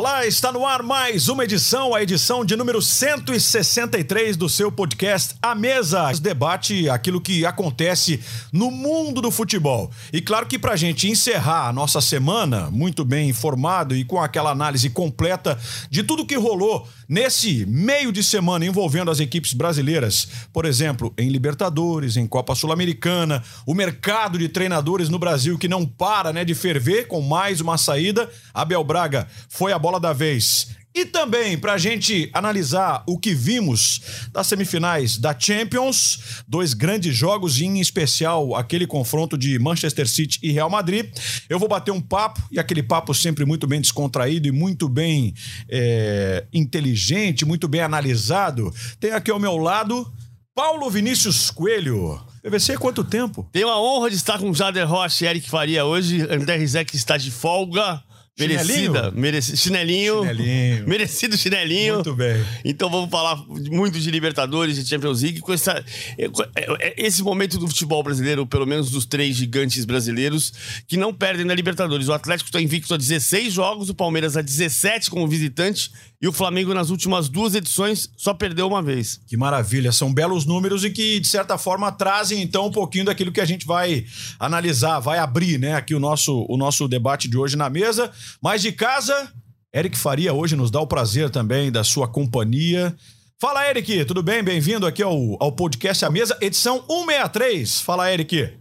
Olá, está no ar mais uma edição, a edição de número 163 do seu podcast A Mesa. Debate aquilo que acontece no mundo do futebol. E claro que para a gente encerrar a nossa semana muito bem informado e com aquela análise completa de tudo que rolou nesse meio de semana envolvendo as equipes brasileiras, por exemplo, em Libertadores, em Copa Sul-Americana, o mercado de treinadores no Brasil que não para né, de ferver com mais uma saída. Abel Braga foi a bola da vez. E também para a gente analisar o que vimos das semifinais da Champions, dois grandes jogos, e em especial aquele confronto de Manchester City e Real Madrid. Eu vou bater um papo, e aquele papo sempre muito bem descontraído e muito bem é, inteligente, muito bem analisado. Tem aqui ao meu lado Paulo Vinícius Coelho. PVC, quanto tempo? Tenho a honra de estar com Jader Rocha e Eric Faria hoje. André Rizek está de folga. Merecida. Mereci, chinelinho. Chinelinho. Merecido chinelinho. Muito bem. Então vamos falar muito de Libertadores e Champions League. Com essa, é, é, é, esse momento do futebol brasileiro, pelo menos dos três gigantes brasileiros, que não perdem na Libertadores. O Atlético está invicto a 16 jogos, o Palmeiras a 17 como visitante e o Flamengo, nas últimas duas edições, só perdeu uma vez. Que maravilha. São belos números e que, de certa forma, trazem, então, um pouquinho daquilo que a gente vai analisar, vai abrir, né, aqui o nosso, o nosso debate de hoje na mesa. Mas de casa, Eric Faria hoje nos dá o prazer também da sua companhia. Fala, Eric, tudo bem? Bem-vindo aqui ao, ao podcast A Mesa, edição 163. Fala, Eric.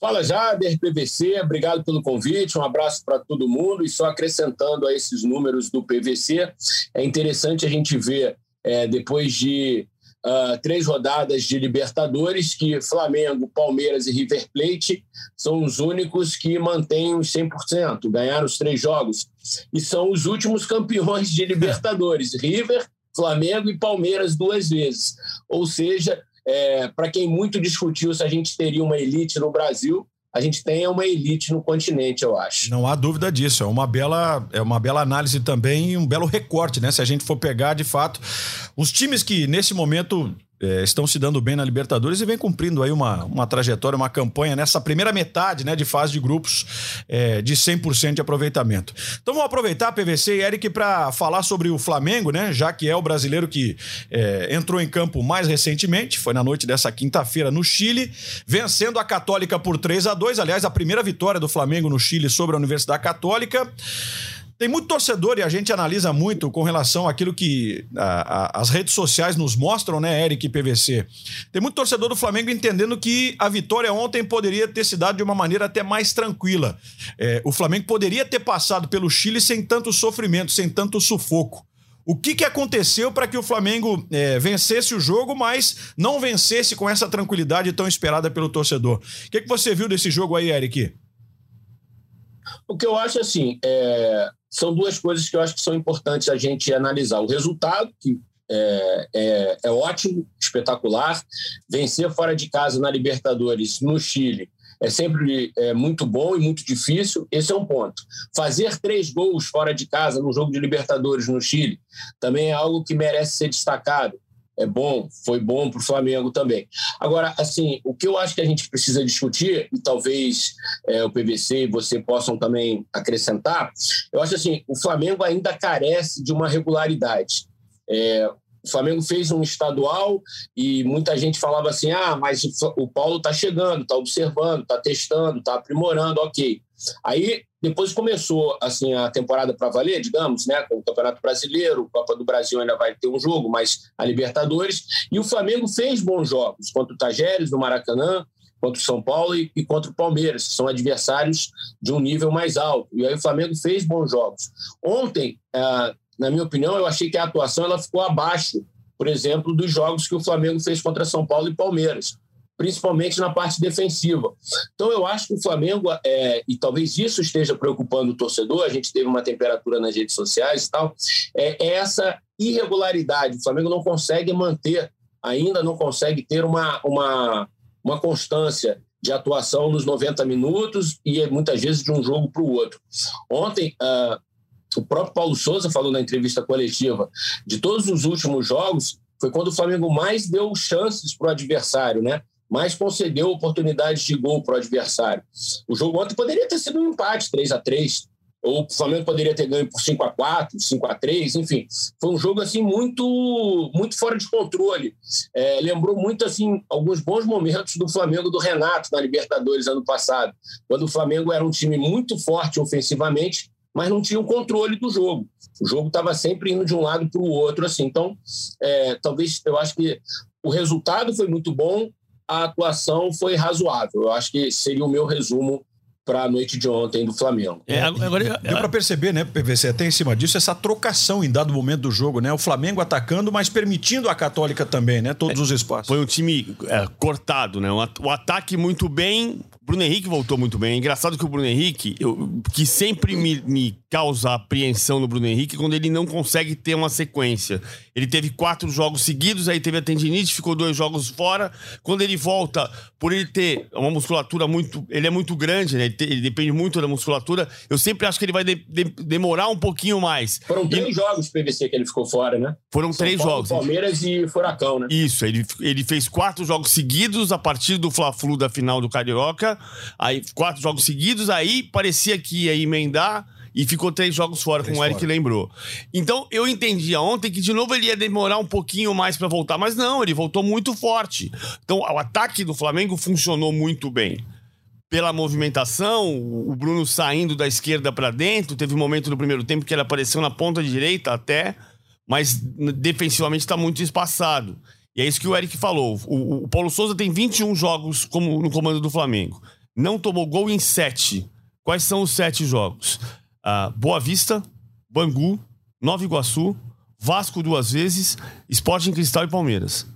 Fala Jader, PVC, obrigado pelo convite, um abraço para todo mundo. E só acrescentando a esses números do PVC, é interessante a gente ver, é, depois de uh, três rodadas de Libertadores, que Flamengo, Palmeiras e River Plate são os únicos que mantêm os 100%, ganharam os três jogos. E são os últimos campeões de Libertadores: River, Flamengo e Palmeiras duas vezes. Ou seja, é, para quem muito discutiu se a gente teria uma elite no Brasil, a gente tem uma elite no continente, eu acho. Não há dúvida disso. É uma bela, é uma bela análise também e um belo recorte, né? Se a gente for pegar de fato os times que nesse momento é, estão se dando bem na Libertadores e vem cumprindo aí uma, uma trajetória, uma campanha nessa primeira metade né, de fase de grupos é, de 100% de aproveitamento. Então vamos aproveitar, PVC e Eric, para falar sobre o Flamengo, né, já que é o brasileiro que é, entrou em campo mais recentemente, foi na noite dessa quinta-feira no Chile, vencendo a Católica por 3 a 2 aliás, a primeira vitória do Flamengo no Chile sobre a Universidade Católica. Tem muito torcedor e a gente analisa muito com relação àquilo que a, a, as redes sociais nos mostram, né, Eric e PVC? Tem muito torcedor do Flamengo entendendo que a vitória ontem poderia ter se dado de uma maneira até mais tranquila. É, o Flamengo poderia ter passado pelo Chile sem tanto sofrimento, sem tanto sufoco. O que, que aconteceu para que o Flamengo é, vencesse o jogo, mas não vencesse com essa tranquilidade tão esperada pelo torcedor? O que, que você viu desse jogo aí, Eric? O que eu acho assim, é, são duas coisas que eu acho que são importantes a gente analisar. O resultado, que é, é, é, ótimo, espetacular. Vencer fora de casa na Libertadores, no Chile, é sempre é, muito bom e muito difícil. Esse é um ponto. Fazer três gols fora de casa no jogo de Libertadores no Chile também é algo que merece ser destacado é bom, foi bom para o Flamengo também. Agora, assim, o que eu acho que a gente precisa discutir, e talvez é, o PVC e você possam também acrescentar, eu acho assim, o Flamengo ainda carece de uma regularidade. É, o Flamengo fez um estadual e muita gente falava assim: ah, mas o Paulo está chegando, está observando, está testando, está aprimorando, ok. Aí depois começou assim a temporada para valer, digamos, né, com o Campeonato Brasileiro, Copa do Brasil ainda vai ter um jogo, mas a Libertadores, e o Flamengo fez bons jogos contra o Tajeres no Maracanã, contra o São Paulo e, e, contra o Palmeiras, que são adversários de um nível mais alto. E aí o Flamengo fez bons jogos. Ontem, ah, na minha opinião, eu achei que a atuação ela ficou abaixo, por exemplo, dos jogos que o Flamengo fez contra São Paulo e Palmeiras principalmente na parte defensiva. Então, eu acho que o Flamengo, é, e talvez isso esteja preocupando o torcedor, a gente teve uma temperatura nas redes sociais e tal, é, é essa irregularidade. O Flamengo não consegue manter, ainda não consegue ter uma, uma, uma constância de atuação nos 90 minutos e muitas vezes de um jogo para o outro. Ontem, uh, o próprio Paulo Souza falou na entrevista coletiva de todos os últimos jogos, foi quando o Flamengo mais deu chances para o adversário, né? Mas concedeu oportunidades de gol para o adversário. O jogo ontem poderia ter sido um empate, 3 a 3 ou o Flamengo poderia ter ganho por 5 a 4 5 a 3 enfim. Foi um jogo assim muito muito fora de controle. É, lembrou muito assim alguns bons momentos do Flamengo do Renato na Libertadores ano passado, quando o Flamengo era um time muito forte ofensivamente, mas não tinha o controle do jogo. O jogo estava sempre indo de um lado para o outro assim. Então, é, talvez eu acho que o resultado foi muito bom, a atuação foi razoável. Eu acho que seria o meu resumo para a noite de ontem do Flamengo. É, agora, Deu para perceber, né, PVC, até em cima disso, essa trocação em dado momento do jogo, né? O Flamengo atacando, mas permitindo a Católica também, né? Todos é, os espaços. Foi um time é, cortado, né? O ataque muito bem, Bruno Henrique voltou muito bem. É engraçado que o Bruno Henrique, eu, que sempre me, me causa apreensão no Bruno Henrique quando ele não consegue ter uma sequência. Ele teve quatro jogos seguidos, aí teve a tendinite, ficou dois jogos fora. Quando ele volta, por ele ter uma musculatura muito. Ele é muito grande, né? Ele, te, ele depende muito da musculatura. Eu sempre acho que ele vai de, de, demorar um pouquinho mais. Foram três e, jogos PVC que ele ficou fora, né? Foram São três Paulo, jogos. Palmeiras e Furacão, né? Isso, ele, ele fez quatro jogos seguidos a partir do Fla-Flu da final do Carioca aí quatro jogos seguidos, aí parecia que ia emendar e ficou três jogos fora, três como o Eric fora. lembrou. Então eu entendia ontem que de novo ele ia demorar um pouquinho mais para voltar, mas não, ele voltou muito forte. Então o ataque do Flamengo funcionou muito bem. Pela movimentação, o Bruno saindo da esquerda para dentro, teve um momento no primeiro tempo que ele apareceu na ponta direita até, mas defensivamente está muito espaçado. E é isso que o Eric falou. O, o Paulo Souza tem 21 jogos como no comando do Flamengo não tomou gol em sete. Quais são os sete jogos? Ah, Boa Vista, Bangu, Nova Iguaçu, Vasco duas vezes, Sporting Cristal e Palmeiras.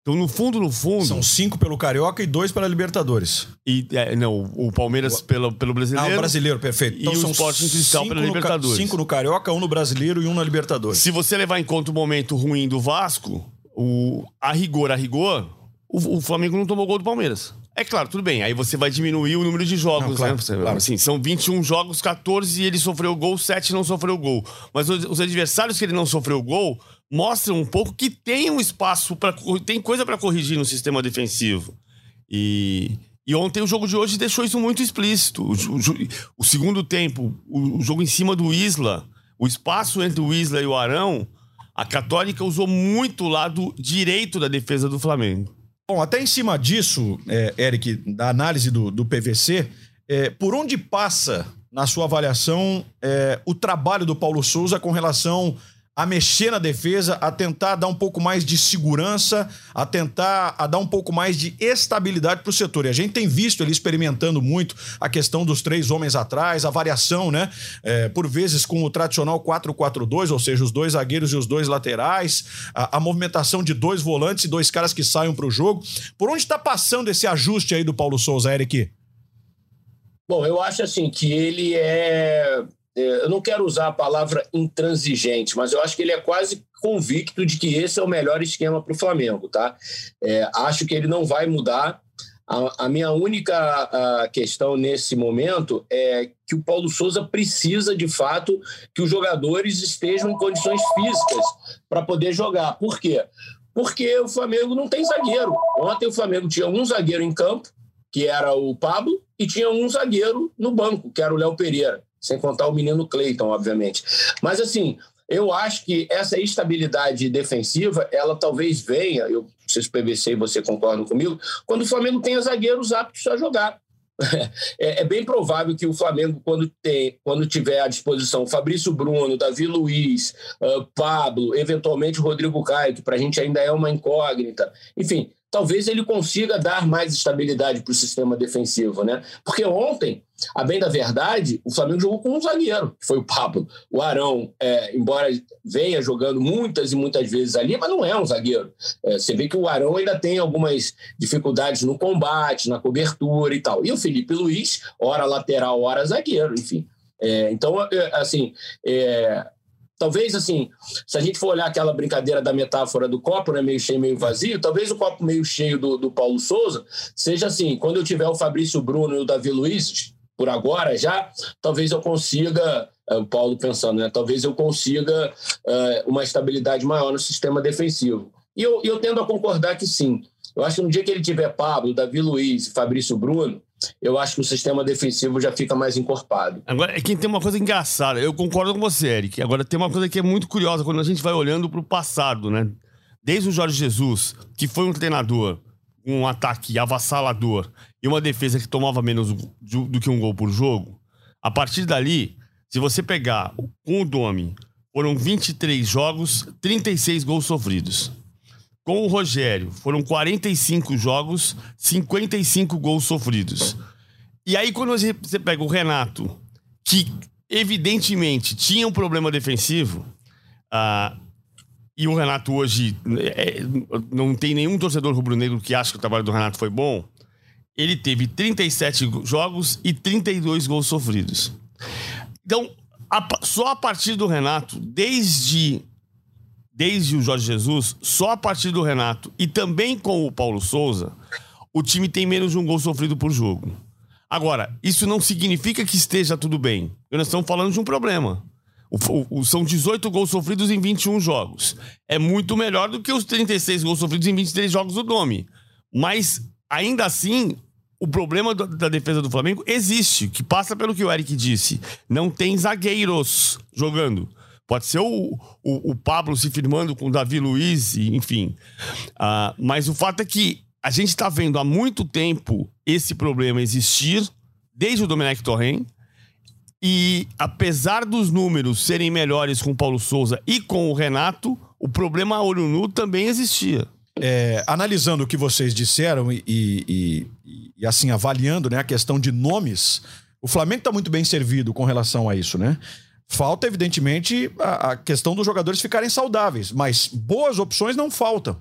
Então, no fundo, no fundo. São cinco pelo Carioca e dois para Libertadores. E, é, não, o Palmeiras o... Pelo, pelo brasileiro. Ah, o brasileiro, perfeito. Então, e o Sporting Cristal pela Libertadores. Cinco no Carioca, um no brasileiro e um na Libertadores. Se você levar em conta o momento ruim do Vasco, o, a rigor, a rigor, o, o Flamengo não tomou gol do Palmeiras. É claro, tudo bem. Aí você vai diminuir o número de jogos, não, claro, né? Claro. Assim, são 21 jogos, 14 e ele sofreu gol, 7 não sofreu gol. Mas os, os adversários que ele não sofreu gol mostram um pouco que tem um espaço para tem coisa para corrigir no sistema defensivo. E, e ontem o jogo de hoje deixou isso muito explícito. O, o, o segundo tempo, o, o, jogo em cima do Isla, o espaço entre o Isla e o Arão, a Católica usou muito o lado direito da defesa do Flamengo. Bom, até em cima disso, é, Eric, da análise do, do PVC, é, por onde passa, na sua avaliação, é, o trabalho do Paulo Souza com relação a mexer na defesa, a tentar dar um pouco mais de segurança, a tentar a dar um pouco mais de estabilidade para o setor. E a gente tem visto ele experimentando muito a questão dos três homens atrás, a variação, né? É, por vezes com o tradicional 4-4-2, ou seja, os dois zagueiros e os dois laterais, a, a movimentação de dois volantes e dois caras que saiam para o jogo. Por onde está passando esse ajuste aí do Paulo Souza, Eric? Bom, eu acho assim que ele é é, eu não quero usar a palavra intransigente, mas eu acho que ele é quase convicto de que esse é o melhor esquema para o Flamengo, tá? É, acho que ele não vai mudar. A, a minha única a questão nesse momento é que o Paulo Souza precisa, de fato, que os jogadores estejam em condições físicas para poder jogar. Por quê? Porque o Flamengo não tem zagueiro. Ontem o Flamengo tinha um zagueiro em campo, que era o Pablo, e tinha um zagueiro no banco, que era o Léo Pereira sem contar o menino Cleiton, obviamente. Mas assim, eu acho que essa estabilidade defensiva, ela talvez venha, eu se o PVC e você concordam comigo, quando o Flamengo tenha zagueiros aptos a jogar. É, é, bem provável que o Flamengo, quando, tem, quando tiver à disposição Fabrício Bruno, Davi Luiz, uh, Pablo, eventualmente Rodrigo Caio, que para a gente ainda é uma incógnita, enfim, talvez ele consiga dar mais estabilidade para o sistema defensivo, né? Porque ontem a bem da verdade, o Flamengo jogou com um zagueiro, que foi o Pablo. O Arão, é, embora venha jogando muitas e muitas vezes ali, mas não é um zagueiro. É, você vê que o Arão ainda tem algumas dificuldades no combate, na cobertura e tal. E o Felipe Luiz, hora lateral, hora zagueiro, enfim. É, então, é, assim, é, talvez assim, se a gente for olhar aquela brincadeira da metáfora do copo, né, meio cheio, meio vazio, talvez o copo meio cheio do, do Paulo Souza seja assim, quando eu tiver o Fabrício Bruno e o Davi Luiz, por agora já, talvez eu consiga, eh, o Paulo pensando, né? Talvez eu consiga uh, uma estabilidade maior no sistema defensivo. E eu, eu tendo a concordar que sim. Eu acho que no dia que ele tiver Pablo, Davi Luiz Fabrício Bruno, eu acho que o sistema defensivo já fica mais encorpado. Agora, é que tem uma coisa engraçada. Eu concordo com você, Eric. Agora, tem uma coisa que é muito curiosa quando a gente vai olhando para o passado, né? Desde o Jorge Jesus, que foi um treinador, um ataque avassalador e uma defesa que tomava menos do, que um gol por jogo, a partir dali, se você pegar com o Domi, foram 23 jogos, 36 gols sofridos. Com o Rogério, foram 45 jogos, 55 gols sofridos. E aí, quando você pega o Renato, que evidentemente tinha um problema defensivo, uh, e o Renato hoje é, não tem nenhum torcedor rubro-negro que acha que o trabalho do Renato foi bom. Ele teve 37 jogos e 32 gols sofridos. Então, a, só a partir do Renato, desde desde o Jorge Jesus, só a partir do Renato e também com o Paulo Souza, o time tem menos de um gol sofrido por jogo. Agora, isso não significa que esteja tudo bem. Nós estamos falando de um problema. O, o, são 18 gols sofridos em 21 jogos. É muito melhor do que os 36 gols sofridos em 23 jogos do Domi. Mas, ainda assim, o problema do, da defesa do Flamengo existe, que passa pelo que o Eric disse. Não tem zagueiros jogando. Pode ser o, o, o Pablo se firmando com o Davi Luiz, enfim. Uh, mas o fato é que a gente está vendo há muito tempo esse problema existir, desde o Domenech Torren, e apesar dos números serem melhores com o Paulo Souza e com o Renato, o problema olho nu também existia. É, analisando o que vocês disseram e, e, e, e assim, avaliando né, a questão de nomes, o Flamengo está muito bem servido com relação a isso, né? Falta, evidentemente, a, a questão dos jogadores ficarem saudáveis, mas boas opções não faltam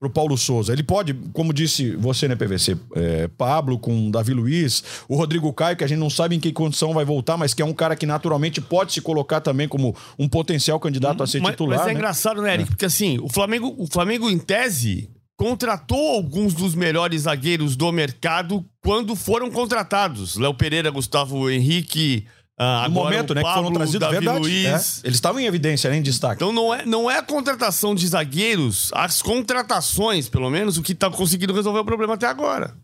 pro Paulo Souza. Ele pode, como disse você, né, PVC, é, Pablo com Davi Luiz, o Rodrigo Caio, que a gente não sabe em que condição vai voltar, mas que é um cara que naturalmente pode se colocar também como um potencial candidato a ser mas, titular. Mas é né? engraçado, né, Eric? É. Porque assim, o Flamengo, o Flamengo, em tese, contratou alguns dos melhores zagueiros do mercado quando foram contratados. Léo Pereira, Gustavo Henrique. Ah, no momento, né, Pablo, que foram trazidos, Davi verdade. Luiz. É. Eles estavam em evidência, né, em destaque. Então não é, não é a contratação de zagueiros, as contratações, pelo menos, o que está conseguindo resolver o problema até agora.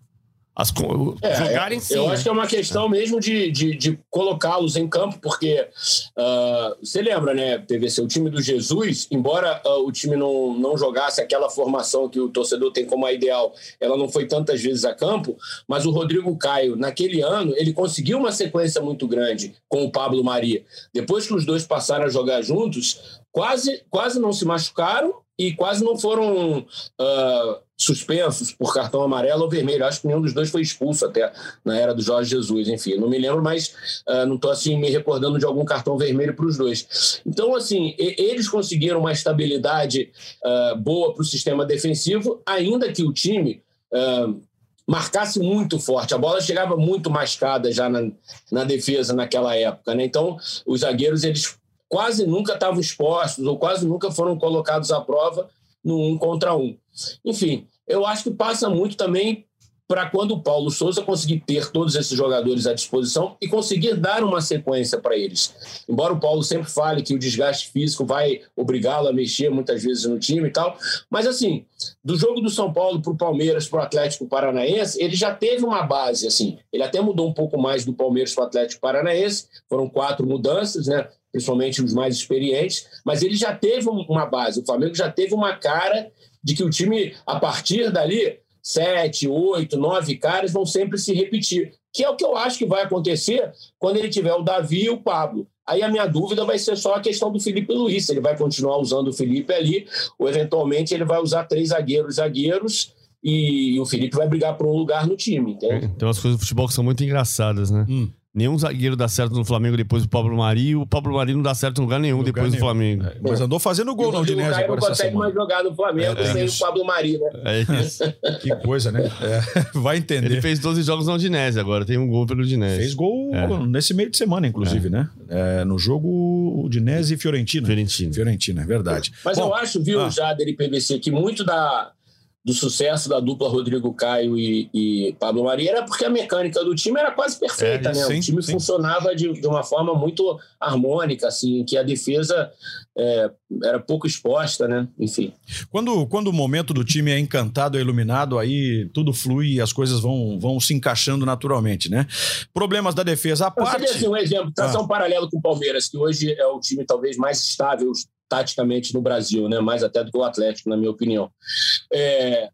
As, é, jogarem sim. Eu acho que é uma questão mesmo de, de, de colocá-los em campo, porque uh, você lembra, né, PVC, o time do Jesus, embora uh, o time não, não jogasse aquela formação que o torcedor tem como a ideal, ela não foi tantas vezes a campo, mas o Rodrigo Caio, naquele ano, ele conseguiu uma sequência muito grande com o Pablo Maria. Depois que os dois passaram a jogar juntos, quase, quase não se machucaram e quase não foram uh, suspensos por cartão amarelo ou vermelho. Acho que nenhum dos dois foi expulso até na era do Jorge Jesus. Enfim, não me lembro, mas uh, não estou assim me recordando de algum cartão vermelho para os dois. Então, assim, eles conseguiram uma estabilidade uh, boa para o sistema defensivo, ainda que o time uh, marcasse muito forte. A bola chegava muito mascada já na, na defesa naquela época. Né? Então, os zagueiros eles quase nunca estavam expostos ou quase nunca foram colocados à prova no um contra um. Enfim, eu acho que passa muito também para quando o Paulo Souza conseguir ter todos esses jogadores à disposição e conseguir dar uma sequência para eles. Embora o Paulo sempre fale que o desgaste físico vai obrigá-lo a mexer muitas vezes no time e tal, mas assim, do jogo do São Paulo para o Palmeiras, para o Atlético Paranaense, ele já teve uma base, assim, ele até mudou um pouco mais do Palmeiras para o Atlético Paranaense, foram quatro mudanças, né? Principalmente os mais experientes, mas ele já teve uma base, o Flamengo já teve uma cara de que o time, a partir dali, sete, oito, nove caras vão sempre se repetir, que é o que eu acho que vai acontecer quando ele tiver o Davi e o Pablo. Aí a minha dúvida vai ser só a questão do Felipe Luiz, ele vai continuar usando o Felipe ali, ou eventualmente ele vai usar três zagueiros, zagueiros, e o Felipe vai brigar por um lugar no time, entende? Tem umas coisas do futebol que são muito engraçadas, né? Hum. Nenhum zagueiro dá certo no Flamengo depois do Pablo Mari. E o Pablo Mari não dá certo em lugar nenhum lugar depois nenhum. do Flamengo. É, mas andou fazendo gol no Udinese agora. não consegue mais jogar no Flamengo é, sem é. o Pablo Mari, né? É isso. que coisa, né? É, vai entender. Ele fez 12 jogos no Udinese agora, tem um gol pelo Udinese. Fez gol é. nesse meio de semana, inclusive, é. né? no jogo Udinese e Fiorentina. Fiorentina. Fiorentina, é verdade. Mas Bom, eu acho, viu, ah. Jader e PVC, que muito da, do sucesso da dupla Rodrigo Caio e, e, Pablo Maria era porque a mecânica do time era quase perfeita, é, né? Sim, o time sim. funcionava de, de, uma forma muito harmônica, assim, que a defesa é, era pouco exposta, né? Enfim. Quando, quando o momento do time é encantado, é iluminado, aí tudo flui e as coisas vão, vão se encaixando naturalmente, né? Problemas da defesa à parte. Você assim, um exemplo, traçar ah. um paralelo com o Palmeiras, que hoje é o time talvez mais estável taticamente no Brasil, né? mais até do que o Atlético, na minha opinião. É,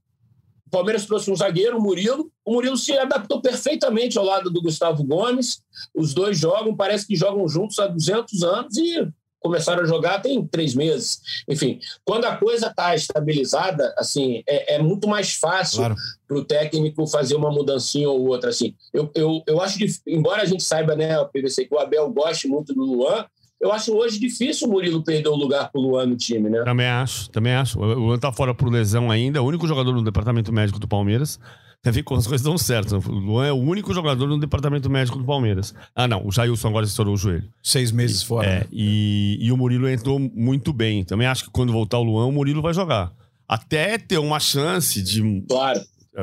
o Palmeiras trouxe um zagueiro, o Murilo. O Murilo se adaptou perfeitamente ao lado do Gustavo Gomes. Os dois jogam, parece que jogam juntos há 200 anos e começaram a jogar tem três meses. Enfim, quando a coisa está estabilizada, assim, é, é, muito mais fácil claro. para o técnico fazer uma mudancinha ou outra. Assim, eu, eu, eu acho que, embora a gente saiba, né, o PVC, que o Abel goste muito do Luan, eu acho hoje difícil o Murilo perder o lugar pro Luan no time, né? Também acho, também acho. O Luan tá fora por lesão ainda, é o único jogador no departamento médico do Palmeiras. Você vê como as coisas dão certo. O Luan é o único jogador no departamento médico do Palmeiras. Ah, não, o Jailson agora estourou o joelho. Seis meses e, fora. É, e, e o Murilo entrou muito bem. Também acho que quando voltar o Luan, o Murilo vai jogar. Até ter uma chance de. Claro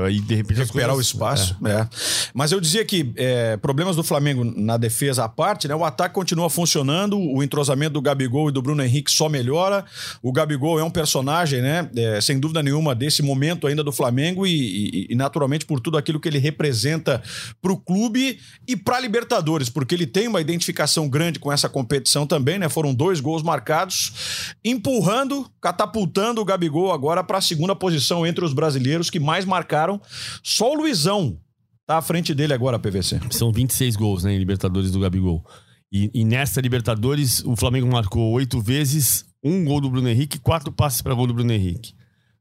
e de repente recuperar coisas, o espaço. É. é. Mas eu dizia que é, problemas do Flamengo na defesa à parte, né? O ataque continua funcionando, o entrosamento do Gabigol e do Bruno Henrique só melhora. O Gabigol é um personagem, né? É, sem dúvida nenhuma, desse momento ainda do Flamengo e, e, e naturalmente por tudo aquilo que ele representa para o clube e para a Libertadores, porque ele tem uma identificação grande com essa competição também, né? Foram dois gols marcados, empurrando, catapultando o Gabigol agora para a segunda posição entre os brasileiros que mais marcaram Só o Luizão tá à frente dele agora, PVC. São 26 gols, né, em Libertadores do Gabigol. E, e nessa Libertadores, o Flamengo marcou oito vezes, um gol do Bruno Henrique, quatro passes para gol do Bruno Henrique.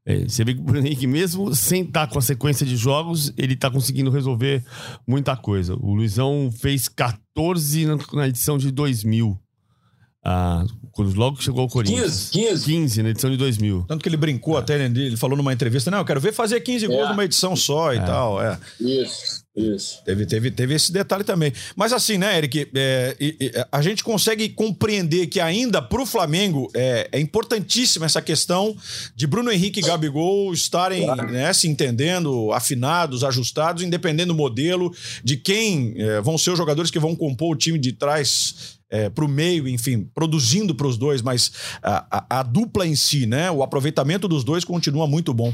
É, você vê que o Bruno Henrique, mesmo sem estar tá com a sequência de jogos, ele está conseguindo resolver muita coisa. O Luizão fez 14 na edição de 2000. Ah, logo chegou ao Corinthians. 15, 15. 15 na edição de 2000. Tanto que ele brincou é. até, ele falou numa entrevista, não, eu quero ver fazer 15 gols é. numa edição só e é. tal. É. Isso, isso. Teve, teve, teve esse detalhe também. Mas assim, né, Eric, é, a gente consegue compreender que ainda para o Flamengo é, é, importantíssima essa questão de Bruno Henrique e Gabigol estarem claro. né, se entendendo, afinados, ajustados, independendo do modelo, de quem é, vão ser os jogadores que vão compor o time de trás é, para o meio, enfim, produzindo para os dois, mas a, a, a, dupla em si, né? O aproveitamento dos dois continua muito bom.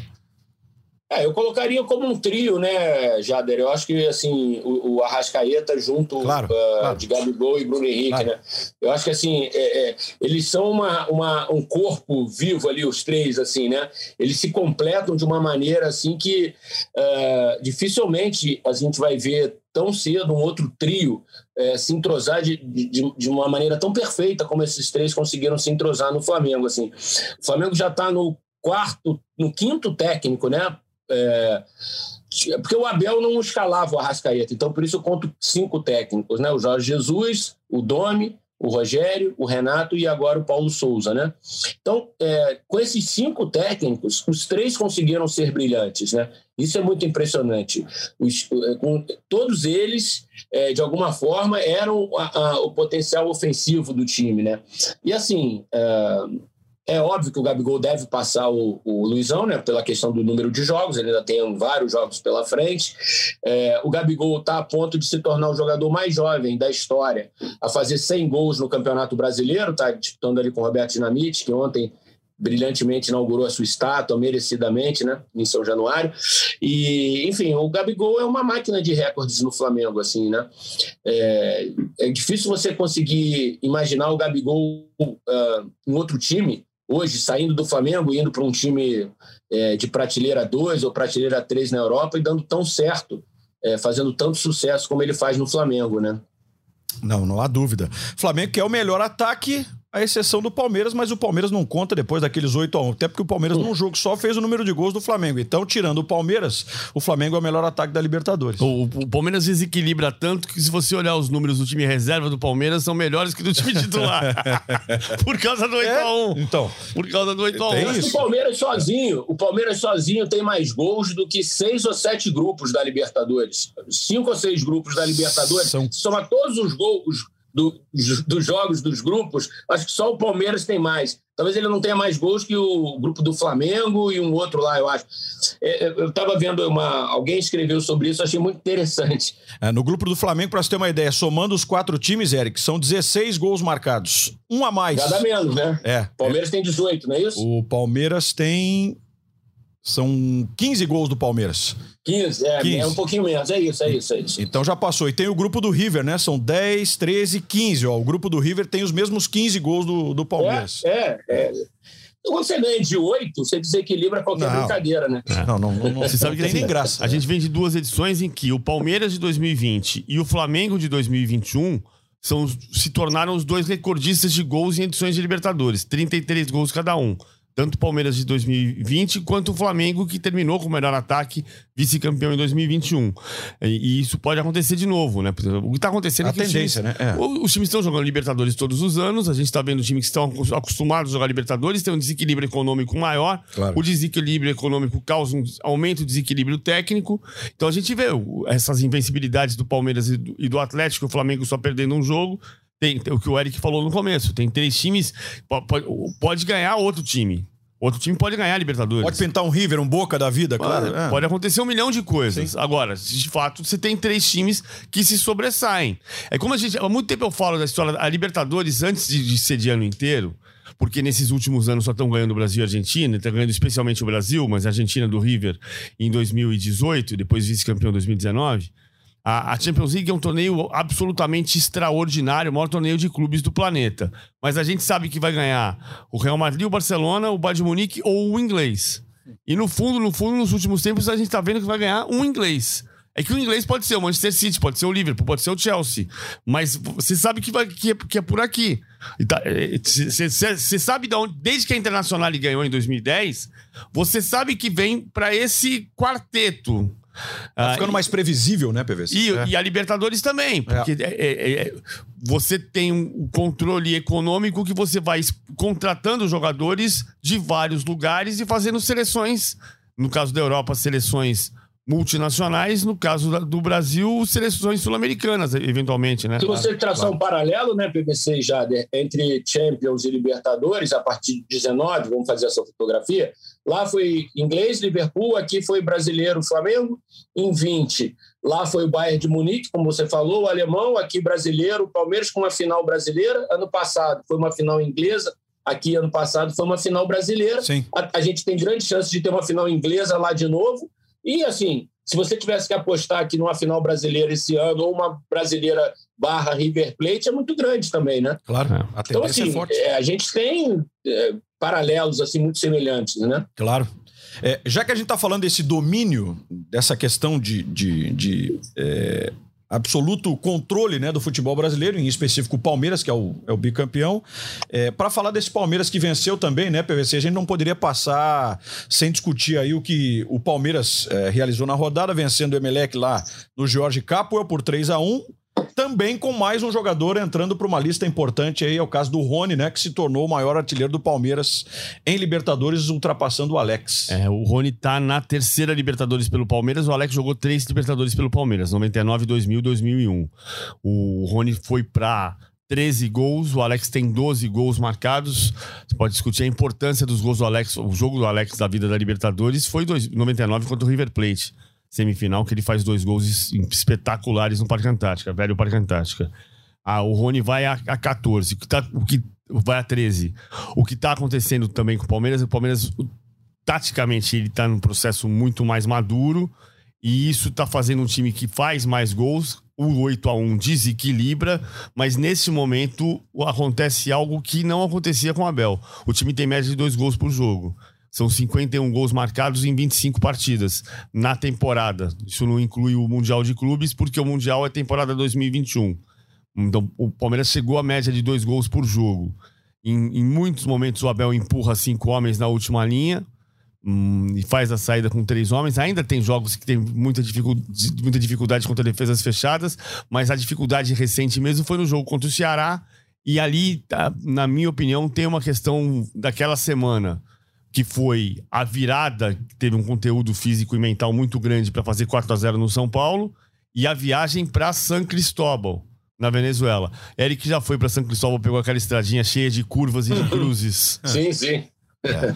É, eu colocaria como um trio, né, Jader? Eu acho que assim, o, o Arrascaeta junto claro, uh, claro. de Gabigol e Bruno Henrique, claro. né? Eu acho que assim, é, é, eles são uma, uma, um corpo vivo ali, os três, assim, né? Eles se completam de uma maneira assim que uh, dificilmente a gente vai ver tão cedo um outro trio é, se entrosar de, de, de, uma maneira tão perfeita como esses três conseguiram se entrosar no Flamengo. Assim. O Flamengo já está no quarto, no quinto técnico, né? É, porque o Abel não escalava o Arrascaeta, então por isso eu conto cinco técnicos, né? O Jorge Jesus, o Domi, o Rogério, o Renato e agora o Paulo Souza, né? Então, é, com esses cinco técnicos, os três conseguiram ser brilhantes, né? Isso é muito impressionante. Os, é, com, todos eles, é, de alguma forma, eram a, a, o potencial ofensivo do time, né? E assim, é, é óbvio que o Gabigol deve passar o, o Luizão, né, pela questão do número de jogos, ele ainda tem vários jogos pela frente. É, o Gabigol está a ponto de se tornar o jogador mais jovem da história a fazer 100 gols no Campeonato Brasileiro, está disputando ali com o Roberto Dinamite, que ontem brilhantemente inaugurou a sua estátua, merecidamente, né, em São Januário. E, enfim, o Gabigol é uma máquina de recordes no Flamengo, assim, né? É, é difícil você conseguir imaginar o Gabigol uh, em outro time hoje saindo do Flamengo, indo para um time é, de prateleira 2 ou prateleira 3 na Europa e dando tão certo, é, fazendo tanto sucesso como ele faz no Flamengo, né? Não, não há dúvida. Flamengo que é o melhor ataque a exceção do Palmeiras, mas o Palmeiras não conta depois daqueles 8 a 1 Até porque o Palmeiras, num jogo só, fez o número de gols do Flamengo. Então, tirando o Palmeiras, o Flamengo é o melhor ataque da Libertadores. O, o Palmeiras desequilibra tanto que, se você olhar os números do time reserva do Palmeiras, são melhores que do time titular. Por causa do 8 é, a 1 Então. Por causa do 8 a 1 O Palmeiras sozinho, o Palmeiras sozinho tem mais gols do que seis ou sete grupos da Libertadores. Cinco ou seis grupos da Libertadores. São... Soma todos os gols do, dos jogos, dos grupos, acho que só o Palmeiras tem mais. Talvez ele não tenha mais gols que o grupo do Flamengo e um outro lá, eu acho. É, é eu estava vendo uma. Alguém escreveu sobre isso, achei muito interessante. É, no grupo do Flamengo, para você ter uma ideia, somando os quatro times, Eric, são 16 gols marcados. Um a mais. Cada menos, né? É. Palmeiras é. tem 18, não é isso? O Palmeiras tem. São 15 gols do Palmeiras. 15, é, 15. é um pouquinho menos, é isso, é isso, é isso. Então já passou. E tem o grupo do River, né? São 10, 13, 15. Ó. O grupo do River tem os mesmos 15 gols do, do Palmeiras. É, é. é. Quando você ganha de 8, você desequilibra qualquer não. brincadeira, né? É. Não, não, não, não. Você sabe que tem nem graça. A gente vem de duas edições em que o Palmeiras de 2020 e o Flamengo de 2021 são, se tornaram os dois recordistas de gols em edições de Libertadores. 33 gols cada um tanto o Palmeiras de 2020 quanto o Flamengo, que terminou com o melhor ataque, vice-campeão em 2021. E, e, isso pode acontecer de novo, né? O que está acontecendo a é que tendência, times, né? É. Os times estão jogando Libertadores todos os anos, a gente está vendo times que estão acostumados a jogar Libertadores, tem um desequilíbrio econômico maior, claro. o desequilíbrio econômico causa um aumento do desequilíbrio técnico. Então a gente vê essas invencibilidades do Palmeiras e do, e do Atlético, o Flamengo só perdendo um jogo, tem, tem, o que o Eric falou no começo. Tem três times. Pode, pode ganhar outro time. Outro time pode ganhar a Libertadores. Pode pintar um River, um Boca da vida, claro. Pode, é. pode acontecer um milhão de coisas. Sim. Agora, de fato, você tem três times que se sobressaem. É como a gente. Há muito tempo eu falo da história. A Libertadores, antes de, de ser de ano inteiro, porque nesses últimos anos só estão ganhando o Brasil e a Argentina, está ganhando especialmente o Brasil, mas a Argentina do River em 2018, depois vice-campeão em 2019. A, Champions League é um torneio absolutamente extraordinário, o maior torneio de clubes do planeta. Mas a gente sabe que vai ganhar o Real Madrid, o Barcelona, o Bayern de Munique ou o inglês. E no fundo, no fundo, nos últimos tempos, a gente tá vendo que vai ganhar um inglês. É que o inglês pode ser o Manchester City, pode ser o Liverpool, pode ser o Chelsea. Mas você sabe que, vai, que, é, que é por aqui. Você tá, sabe de onde, desde que a Internacional ganhou em 2010, você sabe que vem para esse quarteto Tá ficando mais previsível, né, PVC? E, é. e a Libertadores também, porque é. É, é. é você tem um controle econômico que você vai contratando jogadores de vários lugares e fazendo seleções. No caso da Europa, seleções multinacionais, no caso do Brasil, seleções sul-americanas, eventualmente, né? Se você traçar claro. um paralelo, né, PVC, já entre Champions e Libertadores, a partir de 19, vamos fazer essa fotografia, lá foi inglês, Liverpool, aqui foi brasileiro, Flamengo, em 20. Lá foi o Bayern de Munique, como você falou, o alemão, aqui brasileiro, Palmeiras com uma final brasileira, ano passado foi uma final inglesa, aqui ano passado foi uma final brasileira. A, a gente tem grande chance de ter uma final inglesa lá de novo, e assim, se você tivesse que apostar aqui numa final brasileira esse ano, ou uma brasileira barra River Plate, é muito grande também, né? Claro, a então, é assim, é, a gente tem é, paralelos assim muito semelhantes, né? Claro. É, já que a gente está falando desse domínio, dessa questão de, de, de é, absoluto controle né, do futebol brasileiro, em específico o Palmeiras, que é o, é o bicampeão. É, para falar desse Palmeiras que venceu também, né, PVC, a gente não poderia passar sem discutir aí o que o Palmeiras é, realizou na rodada, vencendo o Emelec lá no Jorge Capua por 3 a 1 também com mais um jogador entrando para uma lista importante aí, é o caso do Rony, né, que se tornou o maior artilheiro do Palmeiras em Libertadores, ultrapassando o Alex. É, o Rony tá na terceira Libertadores pelo Palmeiras, o Alex jogou três Libertadores pelo Palmeiras, 99, 2000, 2001. O Rony foi para 13 gols, o Alex tem 12 gols marcados. Você pode discutir a importância dos gols do Alex, o jogo do Alex da vida da Libertadores foi 99 contra o River Plate semifinal, que ele faz dois gols espetaculares no Parque Antártica, velho Parque Antártica. Ah, o Rony vai a, a 14, o que, tá, o que vai a 13. O que tá acontecendo também com o Palmeiras, o Palmeiras, taticamente, ele tá num processo muito mais maduro, e isso tá fazendo um time que faz mais gols. O 8 a 1 desequilibra, mas nesse momento acontece algo que não acontecia com o Abel. O time tem média de dois gols por jogo. São 51 gols marcados em 25 partidas na temporada. Isso não inclui o Mundial de Clubes, porque o Mundial é temporada 2021. Então, o Palmeiras chegou à média de dois gols por jogo. Em, em muitos momentos, o Abel empurra cinco homens na última linha hum, e faz a saída com três homens. Ainda tem jogos que tem muita dificuldade, muita dificuldade contra defesas fechadas, mas a dificuldade recente mesmo foi no jogo contra o Ceará. E ali, tá, na minha opinião, tem uma questão daquela semana que foi a virada, que teve um conteúdo físico e mental muito grande para fazer 4 a 0 no São Paulo, e a viagem para São Cristóbal. na Venezuela. Eric já foi para São Cristóvão, pegou aquela estradinha cheia de curvas e de cruzes. Sim, sim. É,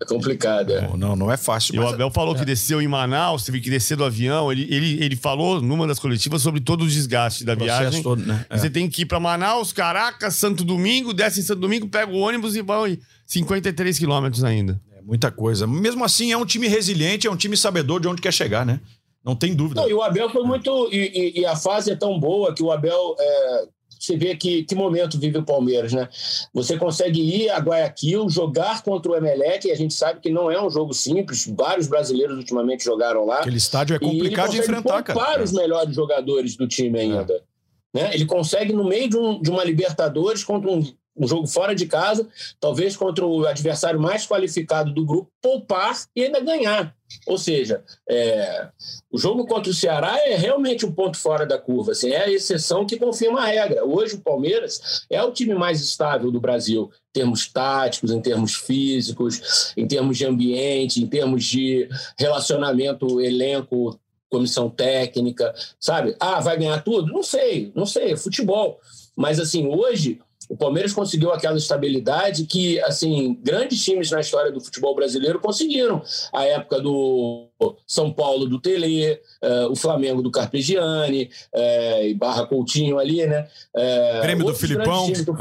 é complicado. É. Não, não é fácil. E o Abel falou é. que desceu em Manaus, teve que descer do avião. Ele, ele, ele falou numa das coletivas sobre todo o desgaste da viagem. Todo, né? é. Você tem que ir para Manaus, Caracas, Santo Domingo, desce em Santo Domingo, pega o ônibus e vão 53 quilômetros ainda. É muita coisa. Mesmo assim, é um time resiliente, é um time sabedor de onde quer chegar, né? Não tem dúvida. Não, e o Abel foi muito. E, e, e, a fase é tão boa que o Abel é, você vê que, que momento vive o Palmeiras, né? Você consegue ir a Guayaquil, jogar contra o Emelec, e a gente sabe que não é um jogo simples. Vários brasileiros ultimamente jogaram lá. Aquele estádio é complicado de enfrentar, cara. Para os melhores jogadores do time ainda. É. Né? Ele consegue, no meio de, um, de uma Libertadores, contra um, um jogo fora de casa, talvez contra o adversário mais qualificado do grupo, poupar e ainda ganhar. Ou seja, é, o jogo contra o Ceará é realmente um ponto fora da curva. Assim, é a exceção que confirma a regra. Hoje o Palmeiras é o time mais estável do Brasil, em termos táticos, em termos físicos, em termos de ambiente, em termos de relacionamento elenco comissão técnica, sabe? Ah, vai ganhar tudo? Não sei, não sei, é futebol. Mas assim, hoje o Palmeiras conseguiu aquela estabilidade que, assim, grandes times na história do futebol brasileiro conseguiram. A época do São Paulo do Tele, uh, o Flamengo do Carpegiani, uh, e Barra Coutinho ali, né? Uh, Grêmio do Filipão. Do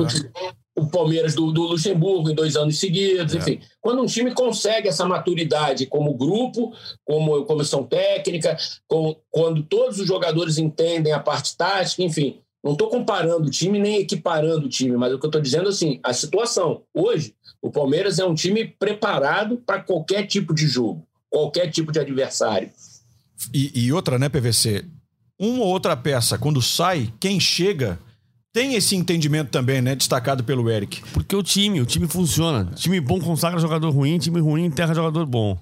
o Palmeiras do, do, Luxemburgo em dois anos seguidos, é. enfim. Quando um time consegue essa maturidade como grupo, como comissão técnica, com, quando todos os jogadores entendem a parte tática, enfim, não estou comparando o time nem equiparando o time, mas o que eu estou dizendo assim, a situação. Hoje, o Palmeiras é um time preparado para qualquer tipo de jogo, qualquer tipo de adversário. E, e, outra, né, PVC? Uma ou outra peça, quando sai, quem chega tem esse entendimento também, né? Destacado pelo Eric. Porque o time, o time funciona. Time bom consagra jogador ruim, time ruim enterra jogador bom.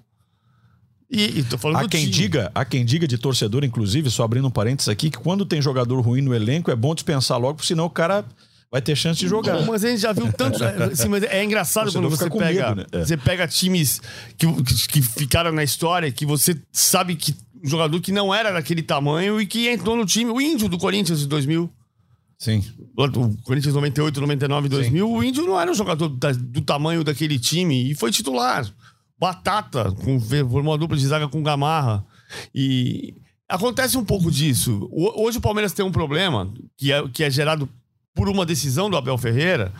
E, e tô falando há quem time. diga, há quem diga de torcedor, inclusive, só abrindo um parênteses aqui, que quando tem jogador ruim no elenco é bom dispensar logo, senão o cara vai ter chance de jogar. Não, mas a gente já viu tanto. assim, mas é engraçado quando você pega, medo, né? você pega times que, que ficaram na história, que você sabe que um jogador que não era daquele tamanho e que entrou no time, o Índio do Corinthians de 2000. Sim. O Corinthians 98, 99, 2000, Sim. o Índio não era um jogador da, do tamanho daquele time e foi titular. Batata, com, formou uma dupla de zaga com Gamarra. E acontece um pouco disso. Hoje o Palmeiras tem um problema que é, que é gerado por uma decisão do Abel Ferreira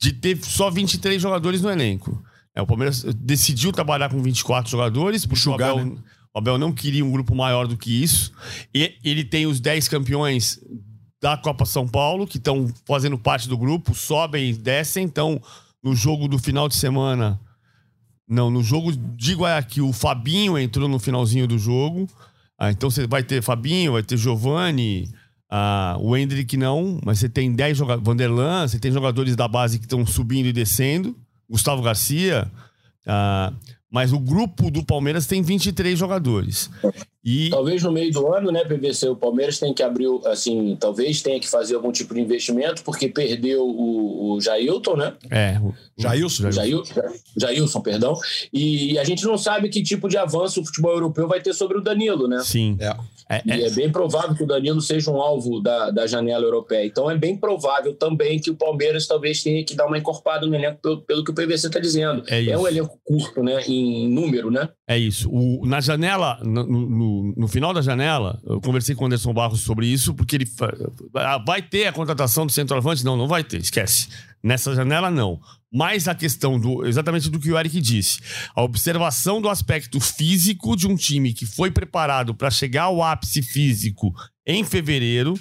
de ter só 23 jogadores no elenco. É, o Palmeiras decidiu trabalhar com 24 jogadores, porque o, Abel, né? o Abel não queria um grupo maior do que isso. E ele tem os 10 campeões da Copa São Paulo, que estão fazendo parte do grupo, sobem e descem. Então, no jogo do final de semana, não, no jogo de Guayaquil, o Fabinho entrou no finalzinho do jogo. Ah, então você vai ter Fabinho, vai ter Giovani, ah, o Hendrick não, mas você tem 10 jogadores. Vanderlan, você tem jogadores da base que estão subindo e descendo. Gustavo Garcia. Ah, mas o grupo do Palmeiras tem 23 jogadores. E... Talvez no meio do ano, né, PVC, o Palmeiras tem que abrir, assim, talvez tenha que fazer algum tipo de investimento, porque perdeu o, o Jailton, né? É, o Jailson. Jailson, Jailson, perdão. E a gente não sabe que tipo de avanço o futebol europeu vai ter sobre o Danilo, né? Sim. É. É, é. E é bem provável que o Danilo seja um alvo da, da janela europeia. Então é bem provável também que o Palmeiras talvez tenha que dar uma encorpada no elenco, pelo, pelo que o PVC está dizendo. É, é, um elenco curto, né? Em número, né? É isso. O, na janela, no, no, no, final da janela, eu conversei com o Anderson Barros sobre isso, porque ele vai ter a contratação do centroavante? Não, não vai ter, esquece. Nessa janela, não. Mas a questão do exatamente do que o Eric disse, a observação do aspecto físico de um time que foi preparado para chegar ao ápice físico em fevereiro,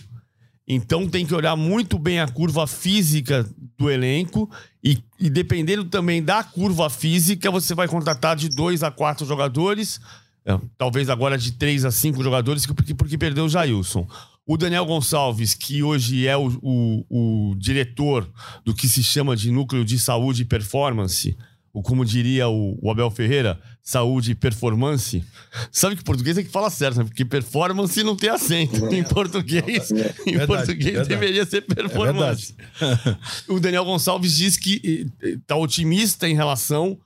então tem que olhar muito bem a curva física do elenco e, e dependendo também da curva física, você vai contratar de dois a quatro jogadores, é, talvez agora de três a cinco jogadores, porque, porque perdeu o Jailson. O Daniel Gonçalves, que hoje é o, o, o, diretor do que se chama de núcleo de saúde e performance, ou como diria o, o Abel Ferreira, saúde e performance. Sabe que português é que fala certo, né? porque performance não tem acento. Em português, é em verdade, português verdade. deveria ser performance. É o Daniel Gonçalves diz que está otimista em relação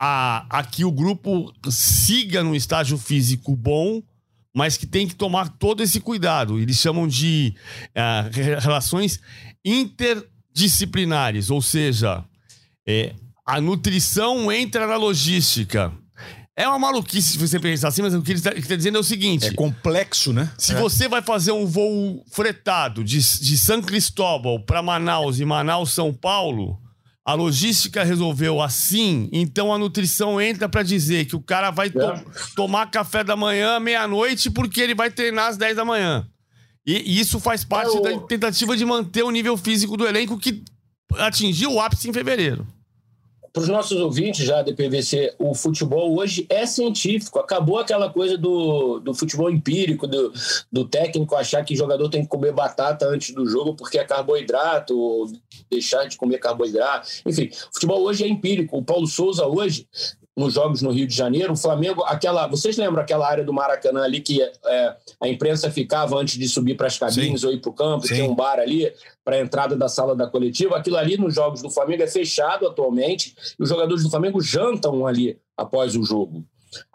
a, a que o grupo siga num estágio físico bom mas que tem que tomar todo esse cuidado. Eles chamam de uh, relações interdisciplinares, ou seja, é, a nutrição entra na logística. É uma maluquice se você pensar assim, mas o que ele está tá dizendo é o seguinte: é complexo, né? Se é. você vai fazer um voo fretado de, de São Cristóbal para Manaus e Manaus-São Paulo, a logística resolveu assim, então a nutrição entra para dizer que o cara vai to é. tomar café da manhã meia-noite porque ele vai treinar às 10 da manhã. E, e isso faz parte é o... da tentativa de manter o nível físico do elenco que atingiu o ápice em fevereiro para os nossos ouvintes já da PVC, o futebol hoje é científico. Acabou aquela coisa do, do futebol empírico, do, do técnico achar que jogador tem que comer batata antes do jogo porque é carboidrato, ou deixar de comer carboidrato. Enfim, o futebol hoje é empírico. O Paulo Souza hoje nos jogos no Rio de Janeiro, o Flamengo, aquela, vocês lembram aquela área do Maracanã ali que é, a imprensa ficava antes de subir para as cabines Sim. ou ir para o campo, Sim. tinha um bar ali para a entrada da sala da coletiva. Aquilo ali nos jogos do Flamengo é fechado atualmente e os jogadores do Flamengo jantam ali após o jogo.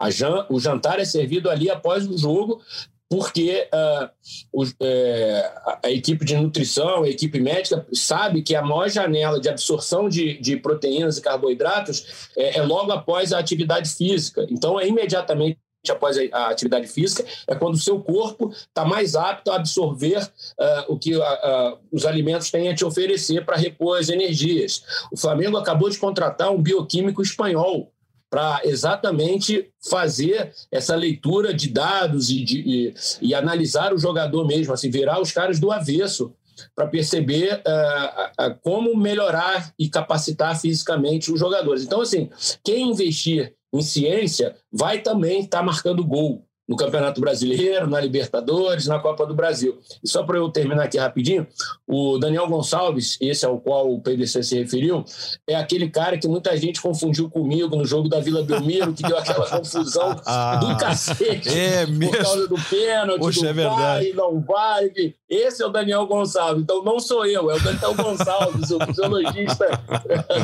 Jan, o jantar é servido ali após o jogo porque uh, o, é, a equipe de nutrição, a equipe médica, sabe que a maior janela de absorção de, de proteínas e carboidratos é, é, logo após a atividade física. Então, é imediatamente após a, atividade física, é quando o seu corpo está mais apto a absorver uh, o que uh, uh, os alimentos têm a te oferecer para repor as energias. O Flamengo acabou de contratar um bioquímico espanhol para exatamente fazer essa leitura de dados e, de, e, e, analisar o jogador mesmo, assim, virar os caras do avesso para perceber uh, uh, como melhorar e capacitar fisicamente os jogadores. Então, assim, quem investir em ciência vai também estar tá marcando gol no Campeonato Brasileiro, na Libertadores, na Copa do Brasil. E só para eu terminar aqui rapidinho, o Daniel Gonçalves, esse ao qual o PDC se referiu, é aquele cara que muita gente confundiu comigo no jogo da Vila Belmiro, que deu aquela confusão ah, do cacete é mesmo. por causa do pênalti, Poxa, do é verdade. vai, não vai. Esse é o Daniel Gonçalves. Então não sou eu, é o Daniel Gonçalves, o fisiologista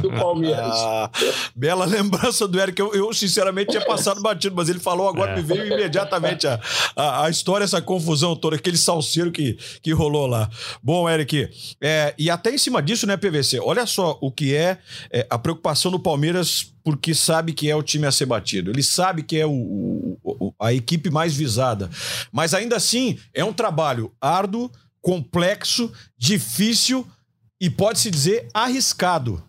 do Palmeiras. Ah, bela lembrança do Eric. Eu, eu, sinceramente, tinha passado batido, mas ele falou agora, é. me veio imediatamente a, a, a, história, essa confusão toda, aquele salseiro que, que rolou lá. Bom, Eric, é, e até em cima disso, né, PVC? Olha só o que é, é a preocupação do Palmeiras porque sabe que é o time a ser batido. Ele sabe que é o, o, a equipe mais visada. Mas ainda assim, é um trabalho árduo, complexo, difícil e pode-se dizer arriscado.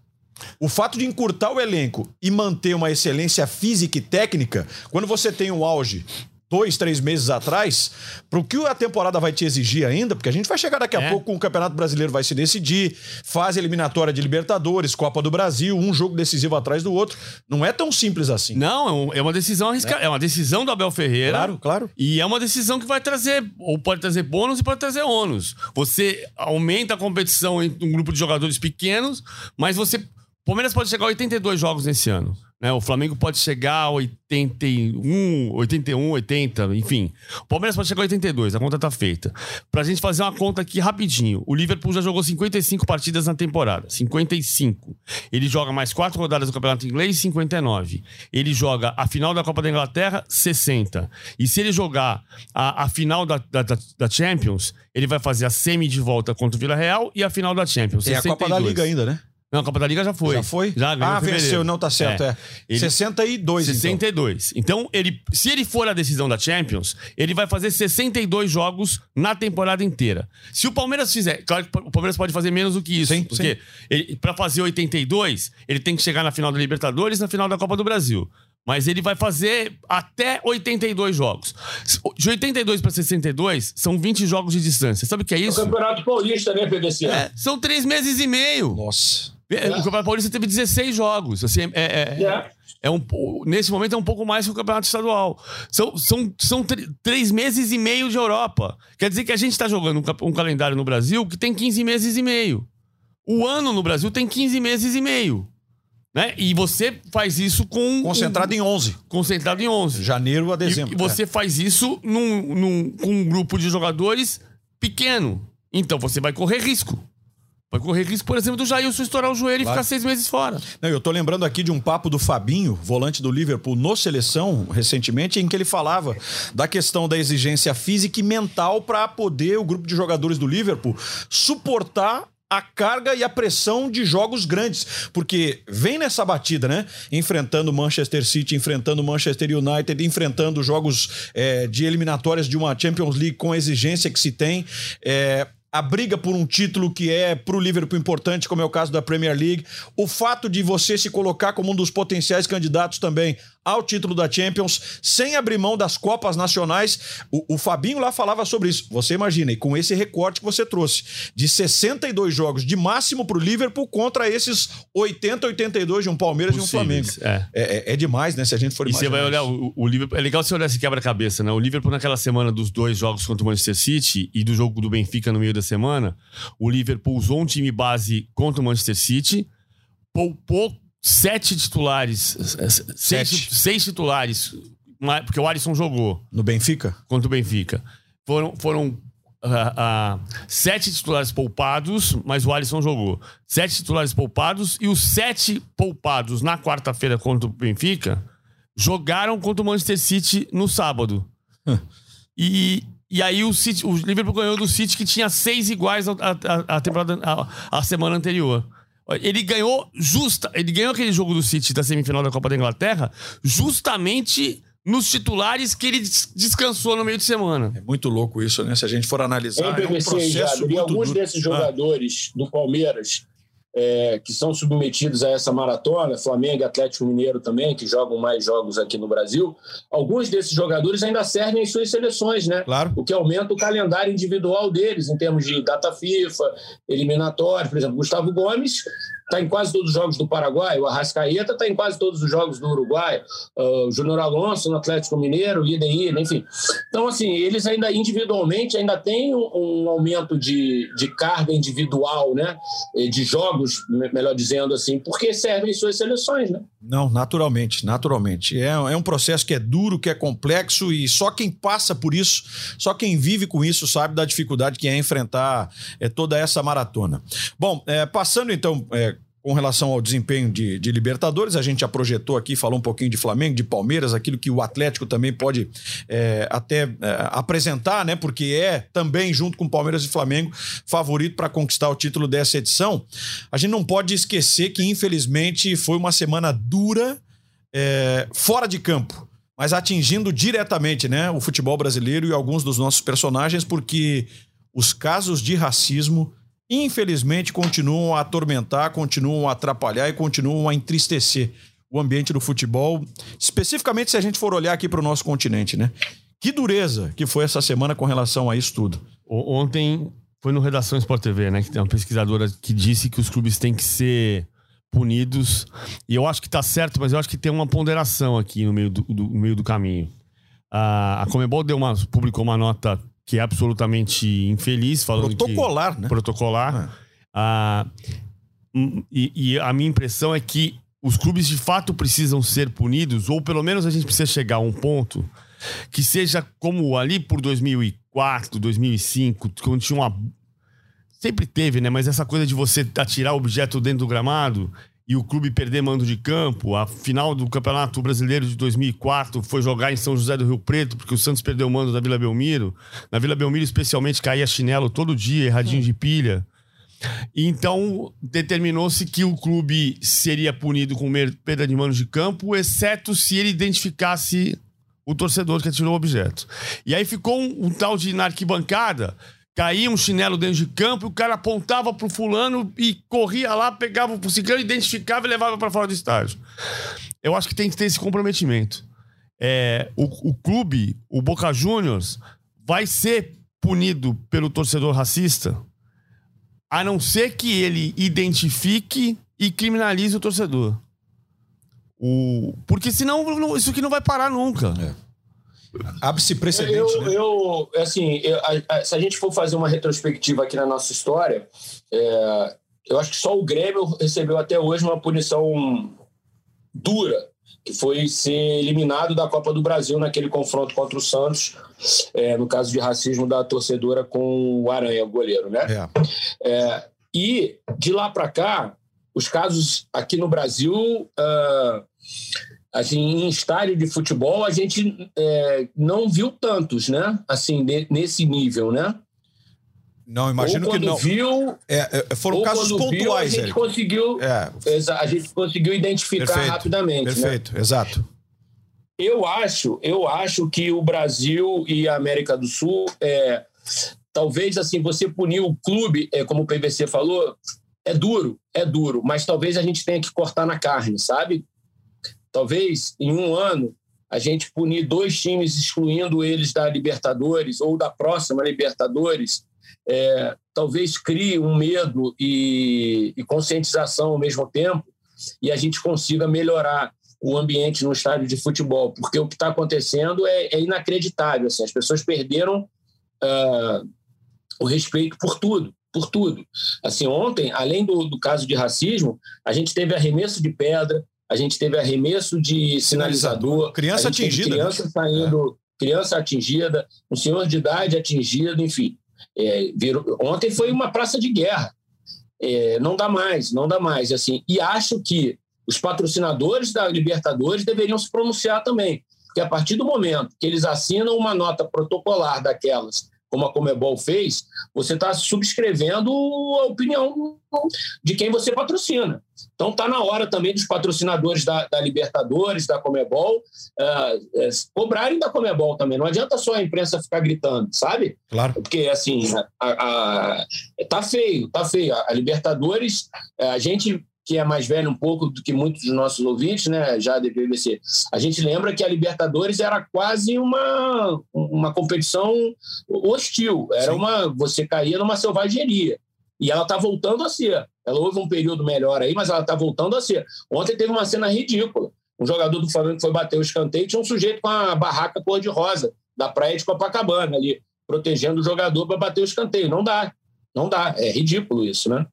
O fato de encurtar o elenco e manter uma excelência física e técnica, quando você tem um auge dois, três meses atrás, para o que a temporada vai te exigir ainda, porque a gente vai chegar daqui a é. pouco com o Campeonato Brasileiro vai se decidir, fase eliminatória de Libertadores, Copa do Brasil, um jogo decisivo atrás do outro. Não é tão simples assim. Não, é uma decisão arriscada. É. é uma decisão do Abel Ferreira. Claro, claro. E é uma decisão que vai trazer, ou pode trazer bônus e pode trazer ônus. Você aumenta a competição em um grupo de jogadores pequenos, mas você. O Palmeiras pode chegar a 82 jogos nesse ano. Né? O Flamengo pode chegar a 81, 81, 80, enfim. O Palmeiras pode chegar a 82, a conta tá feita. Pra gente fazer uma conta aqui rapidinho. O Liverpool já jogou 55 partidas na temporada. 55. Ele joga mais quatro rodadas do Campeonato Inglês, 59. Ele joga a final da Copa da Inglaterra, 60. E se ele jogar a, a final da, da, da Champions, ele vai fazer a semi de volta contra o Vila Real e a final da Champions. Tem 62. a Copa da Liga ainda, né? Não, a Copa da Liga já foi. Já foi? Já Ah, venceu, não tá certo, é. é. Ele... 62, 62. Então, então ele, se ele for a decisão da Champions, ele vai fazer 62 jogos na temporada inteira. Se o Palmeiras fizer, claro que o Palmeiras pode fazer menos do que isso, sim, porque para fazer 82, ele tem que chegar na final da Libertadores, na final da Copa do Brasil. Mas ele vai fazer até 82 jogos. De 82 para 62, são 20 jogos de distância. Sabe o que é isso? É o Campeonato Paulista, né, PVC? É, são três meses e meio. Nossa. É. O Campeonato Paulista teve 16 jogos. Assim, é, é, é. é um, nesse momento é um pouco mais que o Campeonato Estadual. São, são, são três meses e meio de Europa. Quer dizer que a gente está jogando um, um, calendário no Brasil que tem 15 meses e meio. O ano no Brasil tem 15 meses e meio. Né? E você faz isso com. Concentrado um, em 11. Concentrado em 11. Janeiro a dezembro. E, e você é. faz isso num, num, com um grupo de jogadores pequeno. Então você vai correr risco. Vai correr risco, por exemplo, do Jailson estourar o joelho claro. e ficar seis meses fora. Não, eu tô lembrando aqui de um papo do Fabinho, volante do Liverpool, no seleção, recentemente, em que ele falava da questão da exigência física e mental para poder o grupo de jogadores do Liverpool suportar a carga e a pressão de jogos grandes, porque vem nessa batida, né? Enfrentando Manchester City, enfrentando Manchester United, enfrentando jogos é, de eliminatórias de uma Champions League com a exigência que se tem. É, a briga por um título que é para o Liverpool importante, como é o caso da Premier League, o fato de você se colocar como um dos potenciais candidatos também ao título da Champions, sem abrir mão das Copas Nacionais. O, o Fabinho lá falava sobre isso. Você imagina, e com esse recorte que você trouxe, de 62 jogos de máximo para o Liverpool contra esses 80, 82 de um Palmeiras Possíveis, e um Flamengo. É. É, é, é demais, né? Se a gente for E você vai olhar o, o, Liverpool. É legal você olhar esse quebra-cabeça, né? O Liverpool, naquela semana dos dois jogos contra o Manchester City e do jogo do Benfica no meio da semana, o Liverpool usou um time base contra o Manchester City, poupou sete titulares, seis, seis titulares, porque o Alisson jogou. No Benfica? Contra o Benfica. Foram, foram uh, uh, sete titulares poupados, mas o Alisson jogou. Sete titulares poupados e os sete poupados na quarta-feira contra o Benfica jogaram contra o Manchester City no sábado. e, e aí o, City, o Liverpool ganhou do City que tinha seis iguais a temporada a, a semana anterior. Ele ganhou justa, ele ganhou aquele jogo do City da semifinal da Copa da Inglaterra justamente nos titulares que ele descansou no meio de semana. É muito louco isso, né? Se a gente for analisar, é um processo muito alguns duro. desses ah. jogadores ah. do Palmeiras é, que são submetidos a essa maratona, Flamengo e Atlético Mineiro também, que jogam mais jogos aqui no Brasil, alguns desses jogadores ainda servem em suas seleções, né? Claro. O que aumenta o calendário individual deles, em termos de data FIFA, eliminatório. Por exemplo, Gustavo Gomes está em quase todos os jogos do Paraguai, o Arrascaeta está em quase todos os jogos do Uruguai, uh, o Júnior Alonso no Atlético Mineiro, ida e enfim. Então, assim, eles ainda individualmente ainda têm um, um, aumento de, de carga individual, né? De jogos, melhor dizendo assim, porque servem suas seleções, né? Não, naturalmente, naturalmente. É, é um processo que é duro, que é complexo e só quem passa por isso, só quem vive com isso sabe da dificuldade que é enfrentar é, toda essa maratona. Bom, é, passando então é, com relação ao desempenho de, de, Libertadores, a gente já projetou aqui, falou um pouquinho de Flamengo, de Palmeiras, aquilo que o Atlético também pode é, até é, apresentar, né? Porque é também, junto com Palmeiras e Flamengo, favorito para conquistar o título dessa edição. A gente não pode esquecer que, infelizmente, foi uma semana dura é, fora de campo. Mas atingindo diretamente né, o futebol brasileiro e alguns dos nossos personagens, porque os casos de racismo infelizmente continuam a atormentar, continuam a atrapalhar e continuam a entristecer o ambiente do futebol, especificamente se a gente for olhar aqui para o nosso continente, né? Que dureza que foi essa semana com relação a isso tudo. Ontem foi no Redação Sport TV, né? Que tem uma pesquisadora que disse que os clubes têm que ser punidos. E eu acho que está certo, mas eu acho que tem uma ponderação aqui no meio do, do no meio do caminho. a Comebol deu uma, publicou uma nota que é absolutamente infeliz, falando protocolar, que, né? Protocolar. É. Ah, hum, e, e, a minha impressão é que os clubes de fato precisam ser punidos, ou pelo menos a gente precisa chegar a um ponto que seja como ali por 2004, 2005, quando tinha uma. Sempre teve, né? Mas essa coisa de você atirar objeto dentro do gramado e o clube perder mando de campo. A final do Campeonato Brasileiro de 2004 foi jogar em São José do Rio Preto, porque o Santos perdeu o mando da Vila Belmiro. Na Vila Belmiro, especialmente, caía chinelo todo dia, erradinho de pilha. Então, determinou-se que o clube seria punido com perda de mando de campo, exceto se ele identificasse o torcedor que atirou o objeto. E aí ficou um, um tal de na arquibancada Caía um chinelo dentro de campo, o cara apontava pro fulano e corria lá, pegava o ciclano, identificava e levava para fora do estádio. Eu acho que tem que ter esse comprometimento. É, o, o clube, o Boca Juniors, vai ser punido pelo torcedor racista, a não ser que ele identifique e criminalize o torcedor. O... Porque senão isso aqui não vai parar nunca. É. Abre-se precedente. Eu, né? eu assim, eu, a, a, se a gente for fazer uma retrospectiva aqui na nossa história, é, eu acho que só o Grêmio recebeu até hoje uma punição dura, que foi ser eliminado da Copa do Brasil naquele confronto contra o Santos, é, no caso de racismo da torcedora com o Aranha, o goleiro, né? É. É, E de lá para cá, os casos aqui no Brasil, uh, assim, em estádio de futebol, a gente é, não viu tantos, né? Assim, de, nesse nível, né? Não, imagino que não. Viu, é, é foram casos pontuais. Viu, a gente conseguiu, é. a gente conseguiu identificar perfeito, rapidamente. Né? Perfeito, né? exato. Eu acho, eu acho que o Brasil e a América do Sul, é, talvez assim, você punir o clube, é, como o PVC falou, é duro, é duro, mas talvez a gente tenha que cortar na carne, sabe? Talvez em um ano a gente punir dois times, excluindo eles da Libertadores ou da próxima Libertadores, é, talvez crie um medo e, e, conscientização ao mesmo tempo e a gente consiga melhorar o ambiente no estádio de futebol, porque o que está acontecendo é, é, inacreditável. Assim, as pessoas perderam uh, o respeito por tudo, por tudo. Assim, ontem, além do, do caso de racismo, a gente teve arremesso de pedra, a gente teve arremesso de sinalizador, criança atingida, criança saindo, é. criança atingida, um senhor de idade atingido, enfim. É, virou, ontem foi uma praça de guerra. É, não dá mais, não dá mais. Assim, e acho que os patrocinadores da Libertadores deveriam se pronunciar também, porque a partir do momento que eles assinam uma nota protocolar daquelas, como a Comebol fez, você está subscrevendo a opinião de quem você patrocina. Então está na hora também dos patrocinadores da, da Libertadores, da Comebol, uh, uh, cobrarem da Comebol também. Não adianta só a imprensa ficar gritando, sabe? Claro. Porque assim, a, a, tá feio, tá feio. A, a Libertadores, a gente que é mais velho um pouco do que muitos dos nossos ouvintes, né, já da BBC, a gente lembra que a Libertadores era quase uma, uma competição hostil, era Sim. uma você caía numa selvageria. E ela está voltando a ser. Ela houve um período melhor aí, mas ela está voltando a ser. Ontem teve uma cena ridícula. Um jogador do Flamengo foi bater o escanteio, tinha um sujeito com a barraca cor-de-rosa da praia de Copacabana ali, protegendo o jogador para bater o escanteio. Não dá. Não dá. É ridículo isso, né?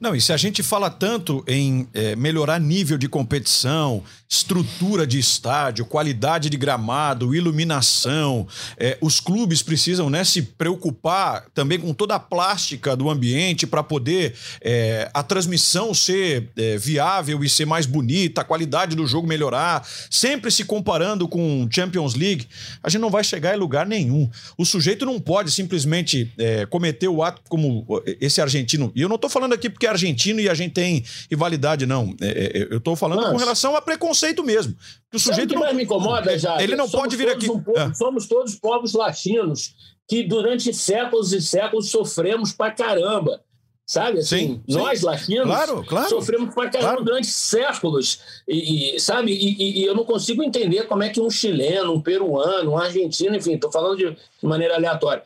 Não, e se a gente fala tanto em é, melhorar nível de competição, estrutura de estádio, qualidade de gramado, iluminação, é, os clubes precisam né, se preocupar também com toda a plástica do ambiente para poder é, a transmissão ser é, viável e ser mais bonita, a qualidade do jogo melhorar, sempre se comparando com Champions League, a gente não vai chegar em lugar nenhum. O sujeito não pode simplesmente é, cometer o ato como esse argentino, e eu não estou falando aqui porque é argentino e a gente tem rivalidade, não. É, é, eu estou falando Mas... com relação a preconceito mesmo. Que o sujeito que não... mais me incomoda, já. Ele não pode vir aqui. Um povo, é. Somos todos povos latinos que durante séculos e séculos sofremos pra caramba. Sabe, assim, sim, nós sim. latinos claro, claro, sofremos pra caramba claro. durante séculos. E, e sabe, e, e, eu não consigo entender como é que um chileno, um peruano, um argentino, enfim, estou falando de, de maneira aleatória,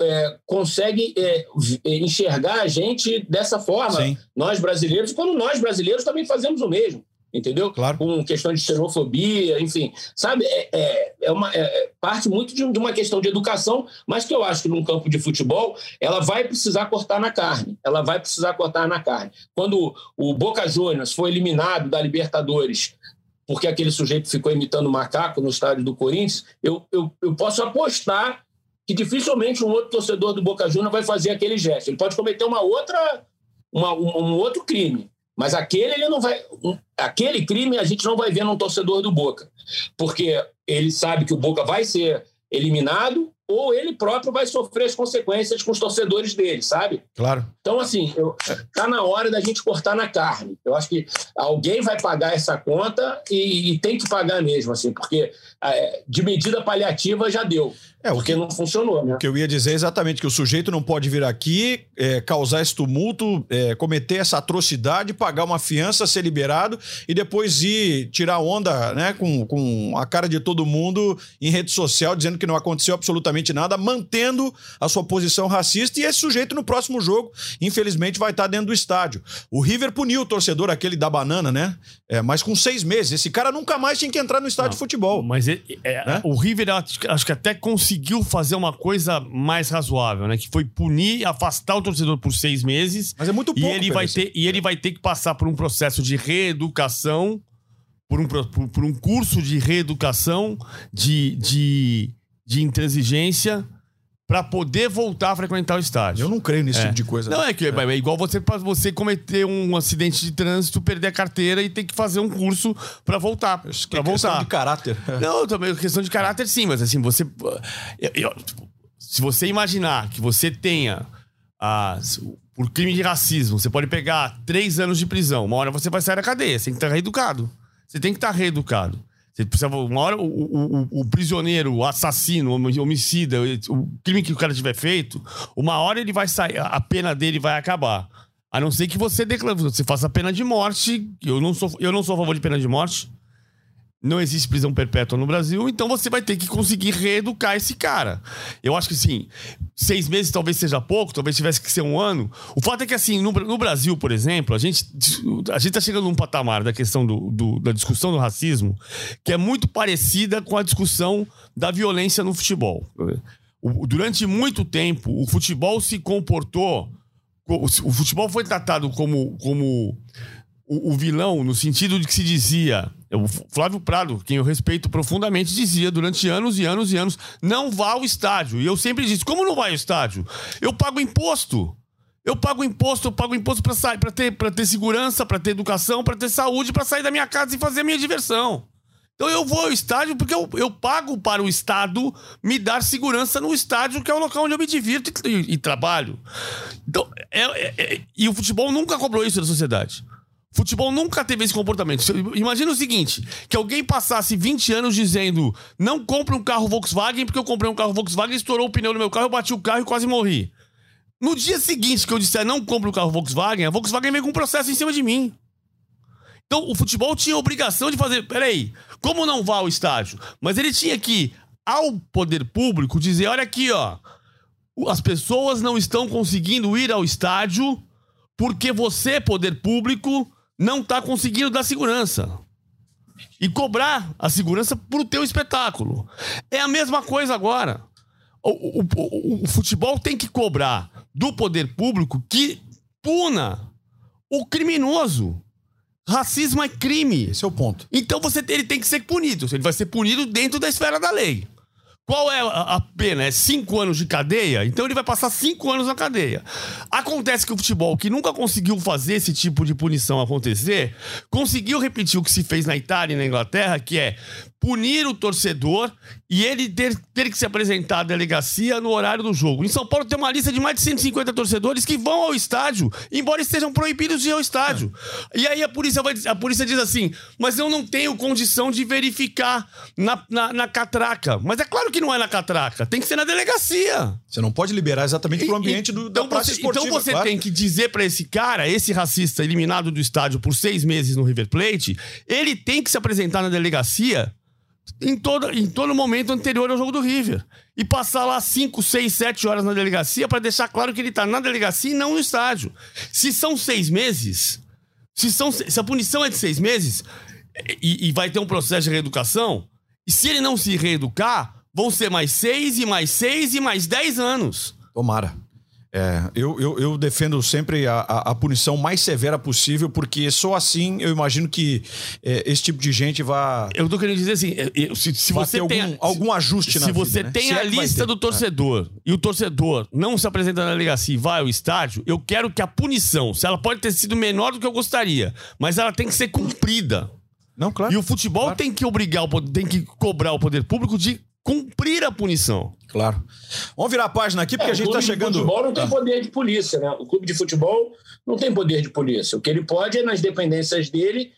é, consegue é, enxergar a gente dessa forma, Sim. nós brasileiros, quando nós brasileiros também fazemos o mesmo, entendeu? Claro. Com questão de xenofobia, enfim, sabe? É, é, é uma, é, parte muito de, de, uma questão de educação, mas que eu acho que num campo de futebol ela vai precisar cortar na carne, ela vai precisar cortar na carne. Quando o Boca Juniors foi eliminado da Libertadores porque aquele sujeito ficou imitando macaco no estádio do Corinthians, eu, eu, eu posso apostar que dificilmente um outro torcedor do Boca Juniors vai fazer aquele gesto. Ele pode cometer uma outra, uma, um, um, outro crime, mas aquele ele não vai, aquele crime a gente não vai ver num torcedor do Boca, porque ele sabe que o Boca vai ser eliminado ou ele próprio vai sofrer as consequências com os torcedores dele, sabe? Claro. Então, assim, eu, tá na hora da gente cortar na carne. Eu acho que alguém vai pagar essa conta e, e tem que pagar mesmo, assim, porque é, de medida paliativa já deu. É, porque que, não funcionou, né? O que eu ia dizer é exatamente que o sujeito não pode vir aqui, é, causar esse tumulto, é, cometer essa atrocidade, pagar uma fiança, ser liberado e depois ir tirar onda né, com, com a cara de todo mundo em rede social, dizendo que não aconteceu absolutamente nada, mantendo a sua posição racista. E esse sujeito no próximo jogo, infelizmente, vai estar dentro do estádio. O River puniu o torcedor, aquele da banana, né? É, mas com seis meses. Esse cara nunca mais tinha que entrar no estádio não, de futebol. Mas é, né? o River, acho que até conseguiu conseguiu fazer uma coisa mais razoável, né? Que foi punir, afastar o torcedor por seis meses. Mas é muito pouco. E ele, vai ter, e ele vai ter que passar por um processo de reeducação, por um, por, por um curso de reeducação, de, de, de intransigência para poder voltar a frequentar o estádio. Eu não creio nesse É. tipo de coisa. Não, é que é, é igual você pra você cometer um acidente de trânsito, perder a carteira e ter que fazer um curso pra voltar. Pra é questão voltar. de caráter. Não, também questão de caráter, sim, mas assim, você. eu- eu- tipo, se você imaginar que você tenha. ah, por crime de racismo, você pode pegar três anos de prisão. Uma hora você vai sair da cadeia. Você tem que estar reeducado. Você tem que estar reeducado. Você precisa, uma hora o, o- o- prisioneiro, o assassino, o homicida, o crime que o cara tiver feito, uma hora ele vai sair, a pena dele vai acabar. A não ser que você declare, você faça pena de morte. Eu não sou, eu não sou a favor de pena de morte. Não existe prisão perpétua no Brasil, então você vai ter que conseguir reeducar esse cara. Eu acho que, assim, seis meses talvez seja pouco, talvez tivesse que ser um ano. O fato é que, assim, no, no Brasil, por exemplo, a gente, a gente tá chegando num patamar da questão do, do- da discussão do racismo que é muito parecida com a discussão da violência no futebol. O- durante muito tempo, o futebol se comportou. O futebol foi tratado como, como o, o vilão, no sentido de que se dizia. O Flávio Prado, quem eu respeito profundamente, dizia durante anos e anos e anos: não vá ao estádio. E eu sempre disse: como não vai ao estádio? Eu pago imposto. Eu pago imposto, eu pago imposto para sair, para ter, pra ter segurança, para ter educação, para ter saúde, para sair da minha casa e fazer a minha diversão. Então eu vou ao estádio porque eu, eu pago para o Estado me dar segurança no estádio, que é o local onde eu me divirto e, e- e trabalho. Então, é- é- é- e o futebol nunca cobrou isso da sociedade. Futebol nunca teve esse comportamento. Imagina o seguinte: que alguém passasse 20 anos dizendo não compre um carro Volkswagen porque eu comprei um carro Volkswagen, estourou o pneu no meu carro, eu bati o carro e quase morri. No dia seguinte que eu disser não compre um carro Volkswagen, a Volkswagen veio com um processo em cima de mim. Então, o futebol tinha a obrigação de fazer. Peraí, como não vá ao estádio? Mas ele tinha que, ao poder público, dizer: olha aqui, ó. As pessoas não estão conseguindo ir ao estádio porque você, poder público, não está conseguindo dar segurança. E cobrar a segurança pro teu espetáculo. É a mesma coisa agora. O, o- o- o futebol tem que cobrar do poder público que puna o criminoso. Racismo é crime. Esse é o ponto. Então você, ele tem que ser punido. Ele vai ser punido dentro da esfera da lei. Qual é a, pena? É cinco anos de cadeia? Então ele vai passar cinco anos na cadeia. Acontece que o futebol, que nunca conseguiu fazer esse tipo de punição acontecer, conseguiu repetir o que se fez na Itália e na Inglaterra, que é punir o torcedor e ele ter, ter que se apresentar à delegacia no horário do jogo. Em São Paulo tem uma lista de mais de 150 torcedores que vão ao estádio, embora estejam proibidos de ir ao estádio. E aí a polícia, vai, diz- a polícia diz assim: mas eu não tenho condição de verificar na, na, na catraca. Mas é claro que não é na catraca, tem que ser na delegacia. Você não pode liberar exatamente pro ambiente do, da então praça você, esportiva. Então você claro. tem que dizer pra esse cara, esse racista eliminado do estádio por seis meses no River Plate, ele tem que se apresentar na delegacia em todo, em todo momento anterior ao jogo do River. E passar lá 5, 6, 7 horas na delegacia pra deixar claro que ele tá na delegacia e não no estádio. Se são seis meses, se, são, se a punição é de seis meses e, e vai ter um processo de reeducação, e se ele não se reeducar, vão ser mais seis e mais seis e mais dez anos. Tomara. É, eu, eu, eu defendo sempre a, a, a punição mais severa possível, porque só assim eu imagino que é, esse tipo de gente vá, Eu tô querendo dizer assim, é, é, se, se você tem algum, a- ajuste se na vida. você né? tem Se a é vai lista do torcedor e o torcedor não se apresenta na delegacia e vai ao estádio, eu quero que a punição, se ela pode ter sido menor do que eu gostaria, mas ela tem que ser cumprida. Não, claro. E o futebol Claro. tem que obrigar, tem que cobrar o poder público de cumprir a punição. Claro. Vamos virar a página aqui, porque É, a gente o tá clube chegando. de futebol não tem Ah, poder de polícia, né? O clube de futebol não tem poder de polícia. O que ele pode é, nas dependências dele,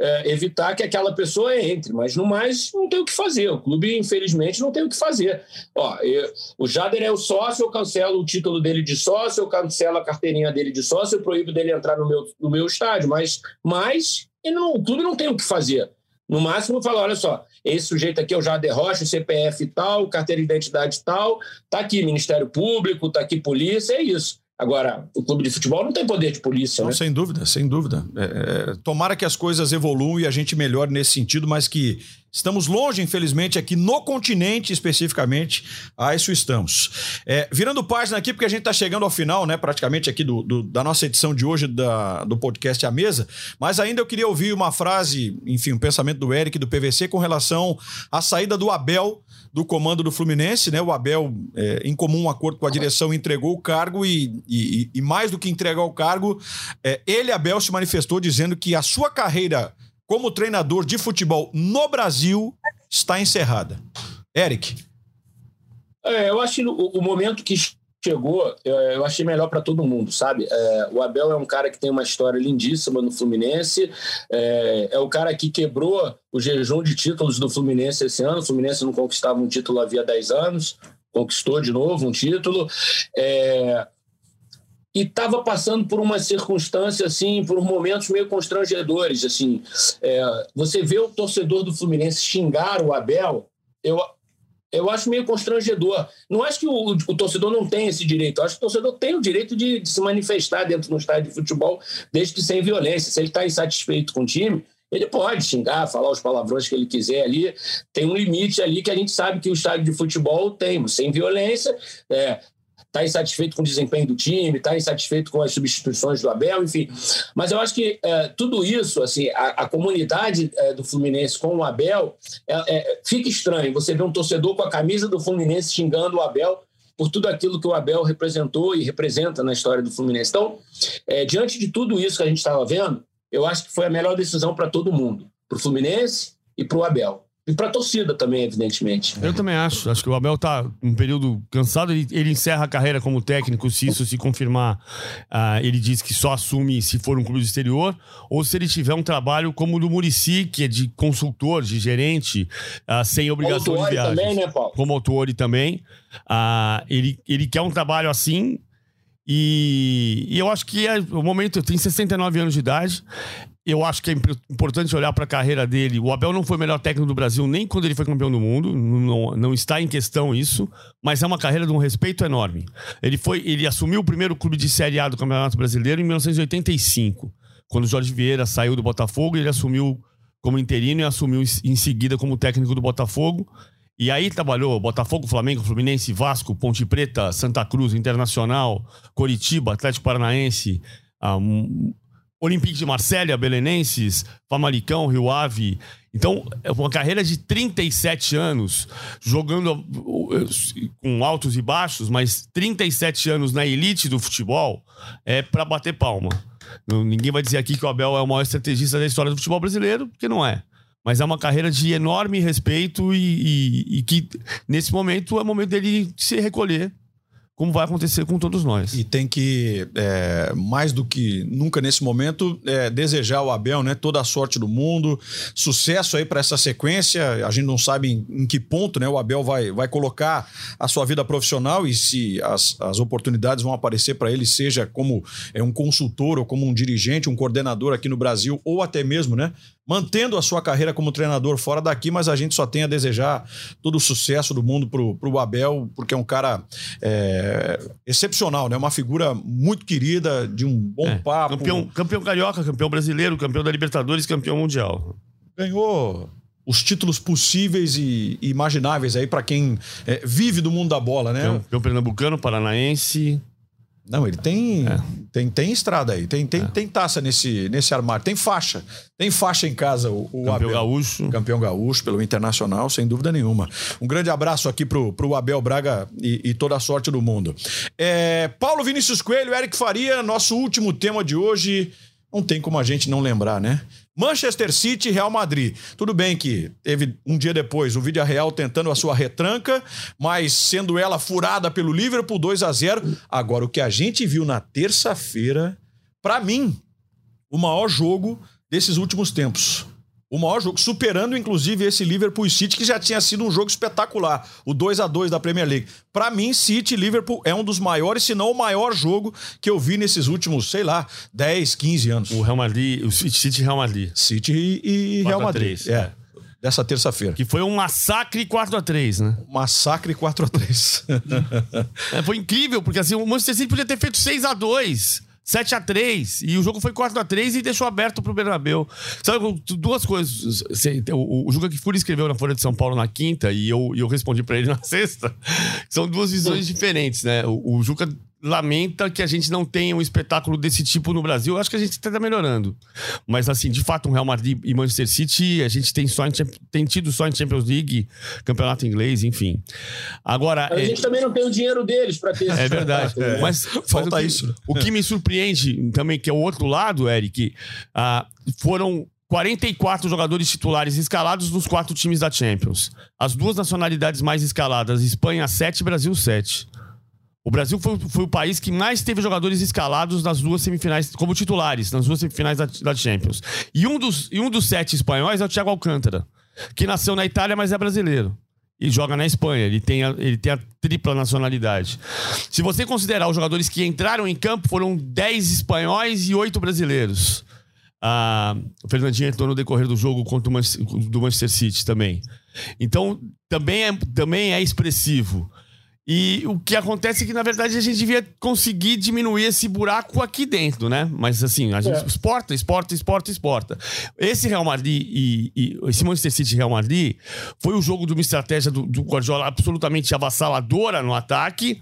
é, evitar que aquela pessoa entre, mas no mais não tem o que fazer. O clube, infelizmente, não tem o que fazer. Ó, eu- o Jader é o sócio, eu cancelo o título dele de sócio, eu cancelo a carteirinha dele de sócio, eu proíbo dele entrar no meu, no meu estádio, mas, mas ele não- o clube não tem o que fazer. No máximo, fala: olha só, esse sujeito aqui é o Jader Rocha, CPF tal, carteira de identidade tal, tá aqui Ministério Público, tá aqui polícia, é isso. Agora, o clube de futebol não tem poder de polícia, Não, né? sem dúvida, sem dúvida. É, é, tomara que as coisas evoluam e a gente melhore nesse sentido, mas que Estamos longe, infelizmente, aqui no continente especificamente. A isso estamos. É, virando página aqui, porque a gente está chegando ao final, né? Praticamente aqui do, do, da nossa edição de hoje da, do podcast A Mesa. Mas ainda eu queria ouvir uma frase, enfim, um pensamento do Eric do PVC com relação à saída do Abel do comando do Fluminense, né? O Abel, é, em comum acordo com a direção, entregou o cargo e, e, e mais do que entregar o cargo, é, ele, Abel, se manifestou dizendo que a sua carreira como treinador de futebol no Brasil está encerrada. Eric. É, eu acho que o, momento que chegou, eu achei melhor para todo mundo, sabe? É, o Abel é um cara que tem uma história lindíssima no Fluminense, é, é, o cara que quebrou o jejum de títulos do Fluminense esse ano. O Fluminense não conquistava um título havia 10 anos, conquistou de novo um título. É, e estava passando por uma circunstância assim, por momentos meio constrangedores, assim. É, você vê o torcedor do Fluminense xingar o Abel, eu eu acho meio constrangedor. Não acho que o, o, torcedor não tem esse direito. Eu acho que o torcedor tem o direito de, de se manifestar dentro do estádio de futebol, desde que sem violência. Se ele está insatisfeito com o time, ele pode xingar, falar os palavrões que ele quiser ali. Tem um limite ali que a gente sabe que o estádio de futebol tem, sem violência. É, está insatisfeito com o desempenho do time, está insatisfeito com as substituições do Abel, enfim. Mas eu acho que é, tudo isso, assim, a, a comunidade é, do Fluminense com o Abel, é, é, fica estranho. Você vê um torcedor com a camisa do Fluminense xingando o Abel por tudo aquilo que o Abel representou e representa na história do Fluminense. Então, é, diante de tudo isso que a gente estava vendo, eu acho que foi a melhor decisão para todo mundo, para o Fluminense e para o Abel. E para a torcida também, evidentemente. Eu também acho. Acho que o Abel tá um período cansado. Ele, ele encerra a carreira como técnico, se isso se confirmar. Uh, ele diz que só assume se for um clube do exterior, ou se ele tiver um trabalho como o do Murici, que é de consultor, de gerente, uh, sem obrigação de viagem. também, né, Paulo? Como autor também. Uh, ele, ele quer um trabalho assim, e, e, eu acho que é o momento. Tem 69 anos de idade eu acho que é importante olhar para a carreira dele. O Abel não foi o melhor técnico do Brasil nem quando ele foi campeão do mundo, não, não está em questão isso, mas é uma carreira de um respeito enorme. Ele foi, ele assumiu o primeiro clube de Série A do Campeonato Brasileiro em 1985, quando Jorge Vieira saiu do Botafogo, ele assumiu como interino e assumiu em seguida como técnico do Botafogo. E aí trabalhou Botafogo, Flamengo, Fluminense, Vasco, Ponte Preta, Santa Cruz, Internacional, Coritiba, Atlético Paranaense, um, Olympique de Marselha, Belenenses, Famalicão, Rio Ave. Então, é uma carreira de 37 anos, jogando com altos e baixos, mas 37 anos na elite do futebol é para bater palma. Ninguém vai dizer aqui que o Abel é o maior estrategista da história do futebol brasileiro, porque não é. Mas é uma carreira de enorme respeito e, e, e que, nesse momento, é o momento dele se recolher como vai acontecer com todos nós. E tem que, é, mais do que nunca nesse momento, é, desejar ao Abel né, toda a sorte do mundo, sucesso aí para essa sequência. A gente não sabe em, em, que ponto né, o Abel vai, vai colocar a sua vida profissional e se as, as oportunidades vão aparecer para ele, seja como é, um consultor ou como um dirigente, um coordenador aqui no Brasil, ou até mesmo né, mantendo a sua carreira como treinador fora daqui, mas a gente só tem a desejar todo o sucesso do mundo pro, pro Abel, porque é um cara é, excepcional, né? Uma figura muito querida, de um bom é, papo. Campeão, campeão carioca, campeão brasileiro, campeão da Libertadores, campeão mundial. Ganhou os títulos possíveis e imagináveis aí para quem é, vive do mundo da bola, né? Campeão, campeão pernambucano, paranaense, não, ele tem, é. tem, tem estrada aí, tem, tem, é. tem taça nesse, nesse armário, tem faixa. Tem faixa em casa, o, o Campeão Abel. Gaúcho. Campeão gaúcho pelo Internacional, sem dúvida nenhuma. Um grande abraço aqui pro, pro Abel Braga e, e toda a sorte do mundo. É, Paulo Vinícius Coelho, Eric Faria, nosso último tema de hoje. Não tem como a gente não lembrar, né? Manchester City e Real Madrid. Tudo bem que teve um dia depois o Vídeo Real tentando a sua retranca, mas sendo ela furada pelo Liverpool 2 a 0. Agora o que a gente viu na terça-feira, para mim, o maior jogo desses últimos tempos. O maior jogo, superando inclusive esse Liverpool e City, que já tinha sido um jogo espetacular, o 2 a 2 da Premier League. Para mim, City e Liverpool é um dos maiores, se não o maior jogo que eu vi nesses últimos, sei lá, 10, 15 anos. O Real Madrid, o City e Real Madrid. City e, e Real Madrid. É. é. Dessa terça-feira. Que foi um massacre 4x3, né? Um massacre 4x3. é, foi incrível, porque assim, o Manchester City podia ter feito 6x2. 7x3. E o jogo foi 4x3 e deixou aberto pro Bernabeu. Sabe, duas coisas. Assim, o, o Juca Kifuri escreveu na Folha de São Paulo na quinta e eu, eu respondi para ele na sexta. São duas visões diferentes, né? O, o Juca lamenta que a gente não tenha um espetáculo desse tipo no Brasil. Eu acho que a gente está melhorando. Mas, assim, de fato, um Real Madrid e Manchester City, a gente tem, só em, tem tido só em Champions League, campeonato inglês, enfim. Agora. a é... gente também não tem o dinheiro deles para ter É verdade. É. Mas falta o que, isso. O que me surpreende também, que é o outro lado, Eric, uh, foram 44 jogadores titulares escalados nos quatro times da Champions. As duas nacionalidades mais escaladas, Espanha 7 Brasil 7. O Brasil foi, foi, o país que mais teve jogadores escalados nas duas semifinais, como titulares, nas duas semifinais da, da Champions. E um, dos, e um dos sete espanhóis é o Thiago Alcântara, que nasceu na Itália, mas é brasileiro. E joga na Espanha. Ele tem, a, ele tem a tripla nacionalidade. Se você considerar os jogadores que entraram em campo, foram 10 espanhóis e 8 brasileiros. Ah, o Fernandinho entrou no decorrer do jogo contra o Manchester, do Manchester City também. Então, também é, também é expressivo. E o que acontece é que, na verdade, a gente devia conseguir diminuir esse buraco aqui dentro, né? Mas assim, a gente é. exporta, exporta, exporta, exporta. Esse Real Madrid e, e esse Manchester City Real Madrid foi o jogo de uma estratégia do, do Guardiola absolutamente avassaladora no ataque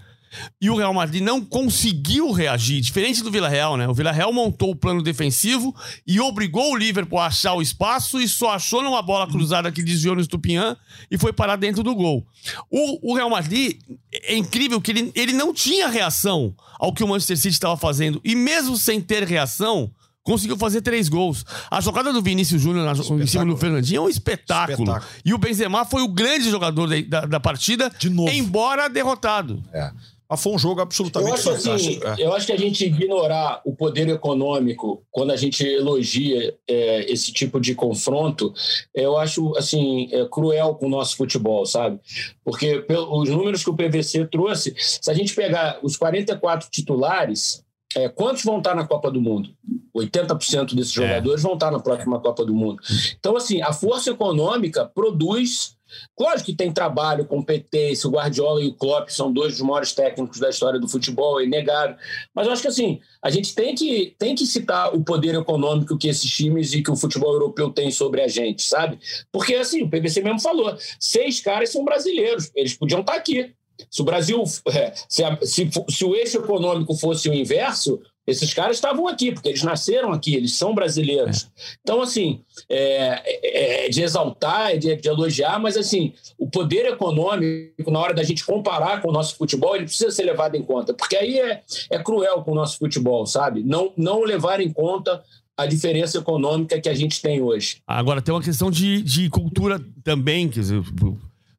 e o Real Madrid não conseguiu reagir, diferente do Vila Real, né? O Vila Real montou o plano defensivo e obrigou o Liverpool a achar o espaço e só achou numa bola cruzada que desviou no Estupinhã e foi parar dentro do gol. O, o Real Madrid, é incrível que ele, ele não tinha reação ao que o Manchester City estava fazendo. E mesmo sem ter reação, conseguiu fazer três gols. A jogada do Vinícius Júnior em cima do Fernandinho é um espetáculo. espetáculo. E o Benzema foi o grande jogador da, da partida, embora derrotado. É. Mas foi um jogo absolutamente eu acho assim, fantástico. Assim, é. Eu acho que a gente ignorar o poder econômico quando a gente elogia é, esse tipo de confronto, eu acho assim é, cruel com o nosso futebol, sabe? Porque os números que o PVC trouxe, se a gente pegar os 44 titulares, é, quantos vão estar na Copa do Mundo? 80% desses é. jogadores vão estar na próxima Copa do Mundo. Então, assim, a força econômica produz Lógico que tem trabalho, competência, o Guardiola e o Klopp são dois dos maiores técnicos da história do futebol, é inegável. Mas eu acho que assim, a gente tem que, tem que citar o poder econômico que esses times e que o futebol europeu tem sobre a gente, sabe? Porque assim, o PVC mesmo falou, seis caras são brasileiros, eles podiam estar aqui. Se o Brasil, é, se, se, se, o eixo econômico fosse o inverso, esses caras estavam aqui, porque eles nasceram aqui, eles são brasileiros. É. Então, assim, é, é, é de exaltar, é de, de, elogiar, mas, assim, o poder econômico, na hora da gente comparar com o nosso futebol, ele precisa ser levado em conta, porque aí é, é cruel com o nosso futebol, sabe? Não, não levar em conta a diferença econômica que a gente tem hoje. Agora, tem uma questão de, de cultura também, quer dizer,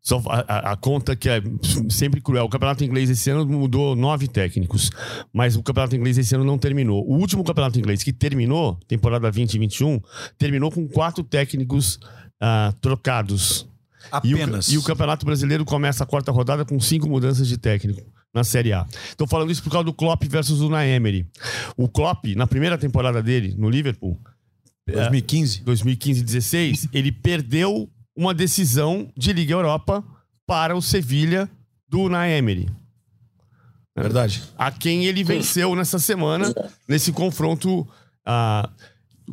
só a, a, conta que é sempre cruel. O campeonato inglês esse ano mudou nove técnicos, mas o campeonato inglês esse ano não terminou. O último campeonato inglês que terminou, temporada 2021, terminou com quatro técnicos uh, trocados. Apenas. E o, e o, campeonato brasileiro começa a quarta rodada com cinco mudanças de técnico na Série A. Estou falando isso por causa do Klopp versus o Naemery. O Klopp, na primeira temporada dele no Liverpool, 2015, 2015 16, ele perdeu uma decisão de Liga Europa para o Sevilha do Naemery. É verdade. A quem ele venceu nessa semana, nesse confronto. Uh,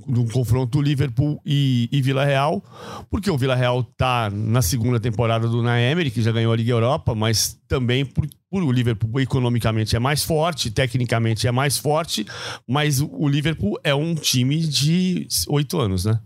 no confronto Liverpool e, e Vila Real, porque o Vila Real tá na segunda temporada do Naemery, que já ganhou a Liga Europa, mas também por, por o Liverpool economicamente é mais forte, tecnicamente é mais forte, mas o Liverpool é um time de oito anos, né?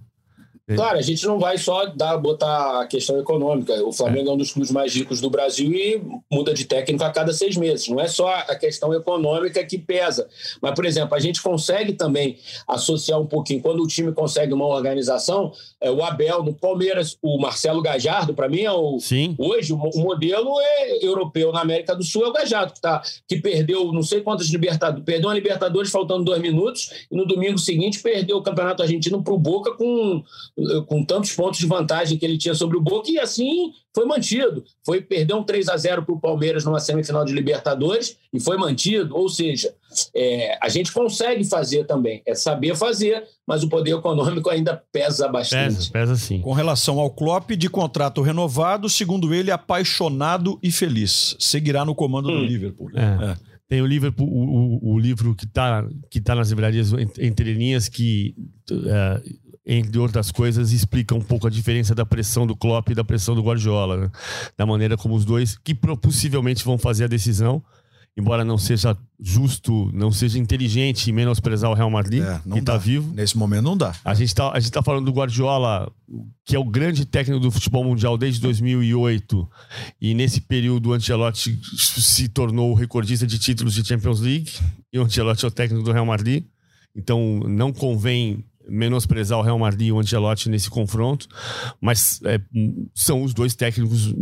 É. Claro, a gente não vai só dar, botar a questão econômica. O Flamengo é. é um dos clubes mais ricos do Brasil e muda de técnico a cada seis meses. Não é só a questão econômica que pesa. Mas, por exemplo, a gente consegue também associar um pouquinho. Quando o time consegue uma organização, é, o Abel no Palmeiras, o Marcelo Gajardo, para mim, é o. Sim. Hoje, o, modelo é europeu na América do Sul, é o Gajardo, que, tá, que perdeu não sei quantas Libertadores. Perdeu a Libertadores faltando dois minutos e no domingo seguinte perdeu o Campeonato Argentino para o Boca com com tantos pontos de vantagem que ele tinha sobre o Boca, e assim foi mantido. Foi perder um 3 a 0 para o Palmeiras numa semifinal de Libertadores e foi mantido. Ou seja, é, a gente consegue fazer também, é saber fazer, mas o poder econômico ainda pesa bastante. Pesa, pesa sim. Com relação ao Klopp, de contrato renovado, segundo ele, apaixonado e feliz. Seguirá no comando hum. do Liverpool. É. É. Tem o, Liverpool, o, o, o livro que está que tá nas livrarias entre linhas, que, uh, entre outras coisas, explica um pouco a diferença da pressão do Klopp e da pressão do Guardiola. Né? Da maneira como os dois, que possivelmente vão fazer a decisão, embora não seja justo, não seja inteligente menosprezar o Real Madrid, é, que está vivo. Nesse momento não dá. A gente está tá falando do Guardiola, que é o grande técnico do futebol mundial desde 2008, e nesse período o Ancelotti se tornou o recordista de títulos de Champions League, e o Ancelotti é o técnico do Real Madrid. Então não convém menosprezar o Real Madrid e o Ancelotti nesse confronto, mas é, são os dois técnicos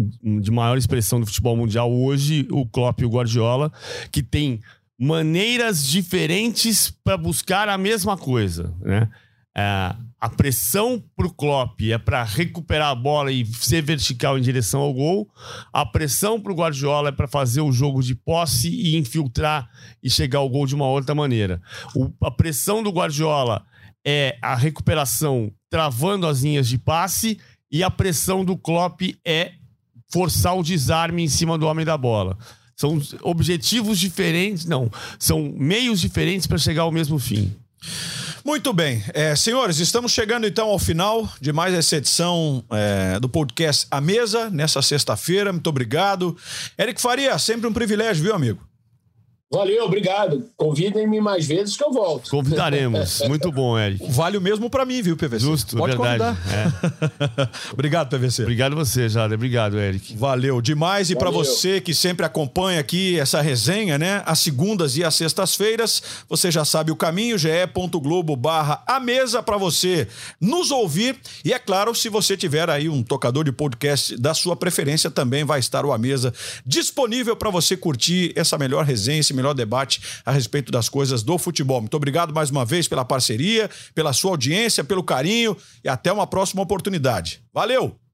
de maior expressão do futebol mundial hoje, o Klopp e o Guardiola, que têm maneiras diferentes para buscar a mesma coisa, né? É, a pressão para o Klopp é para recuperar a bola e ser vertical em direção ao gol. A pressão para o Guardiola é para fazer o jogo de posse e infiltrar e chegar ao gol de uma outra maneira. O, a pressão do Guardiola é a recuperação travando as linhas de passe e a pressão do Klopp é forçar o desarme em cima do homem da bola. São objetivos diferentes, não, são meios diferentes para chegar ao mesmo fim. Muito bem. É, senhores, estamos chegando então ao final de mais essa edição é, do podcast A Mesa, nessa sexta-feira. Muito obrigado. Eric Faria, sempre um privilégio, viu, amigo? Valeu, obrigado. Convidem-me mais vezes que eu volto. Convidaremos. Muito bom, Eric. Vale o mesmo para mim, viu, PVC? Justo, Pode verdade. É. obrigado, PVC. Obrigado você, Jada. Obrigado, Eric. Valeu demais. E para você que sempre acompanha aqui essa resenha, né? As segundas e as sextas-feiras, você já sabe o caminho, ge.globo barra a mesa para você nos ouvir. E é claro, se você tiver aí um tocador de podcast da sua preferência, também vai estar o A Mesa disponível para você curtir essa melhor resenha, esse melhor debate a respeito das coisas do futebol. Muito obrigado mais uma vez pela parceria, pela sua audiência, pelo carinho e até uma próxima oportunidade. Valeu!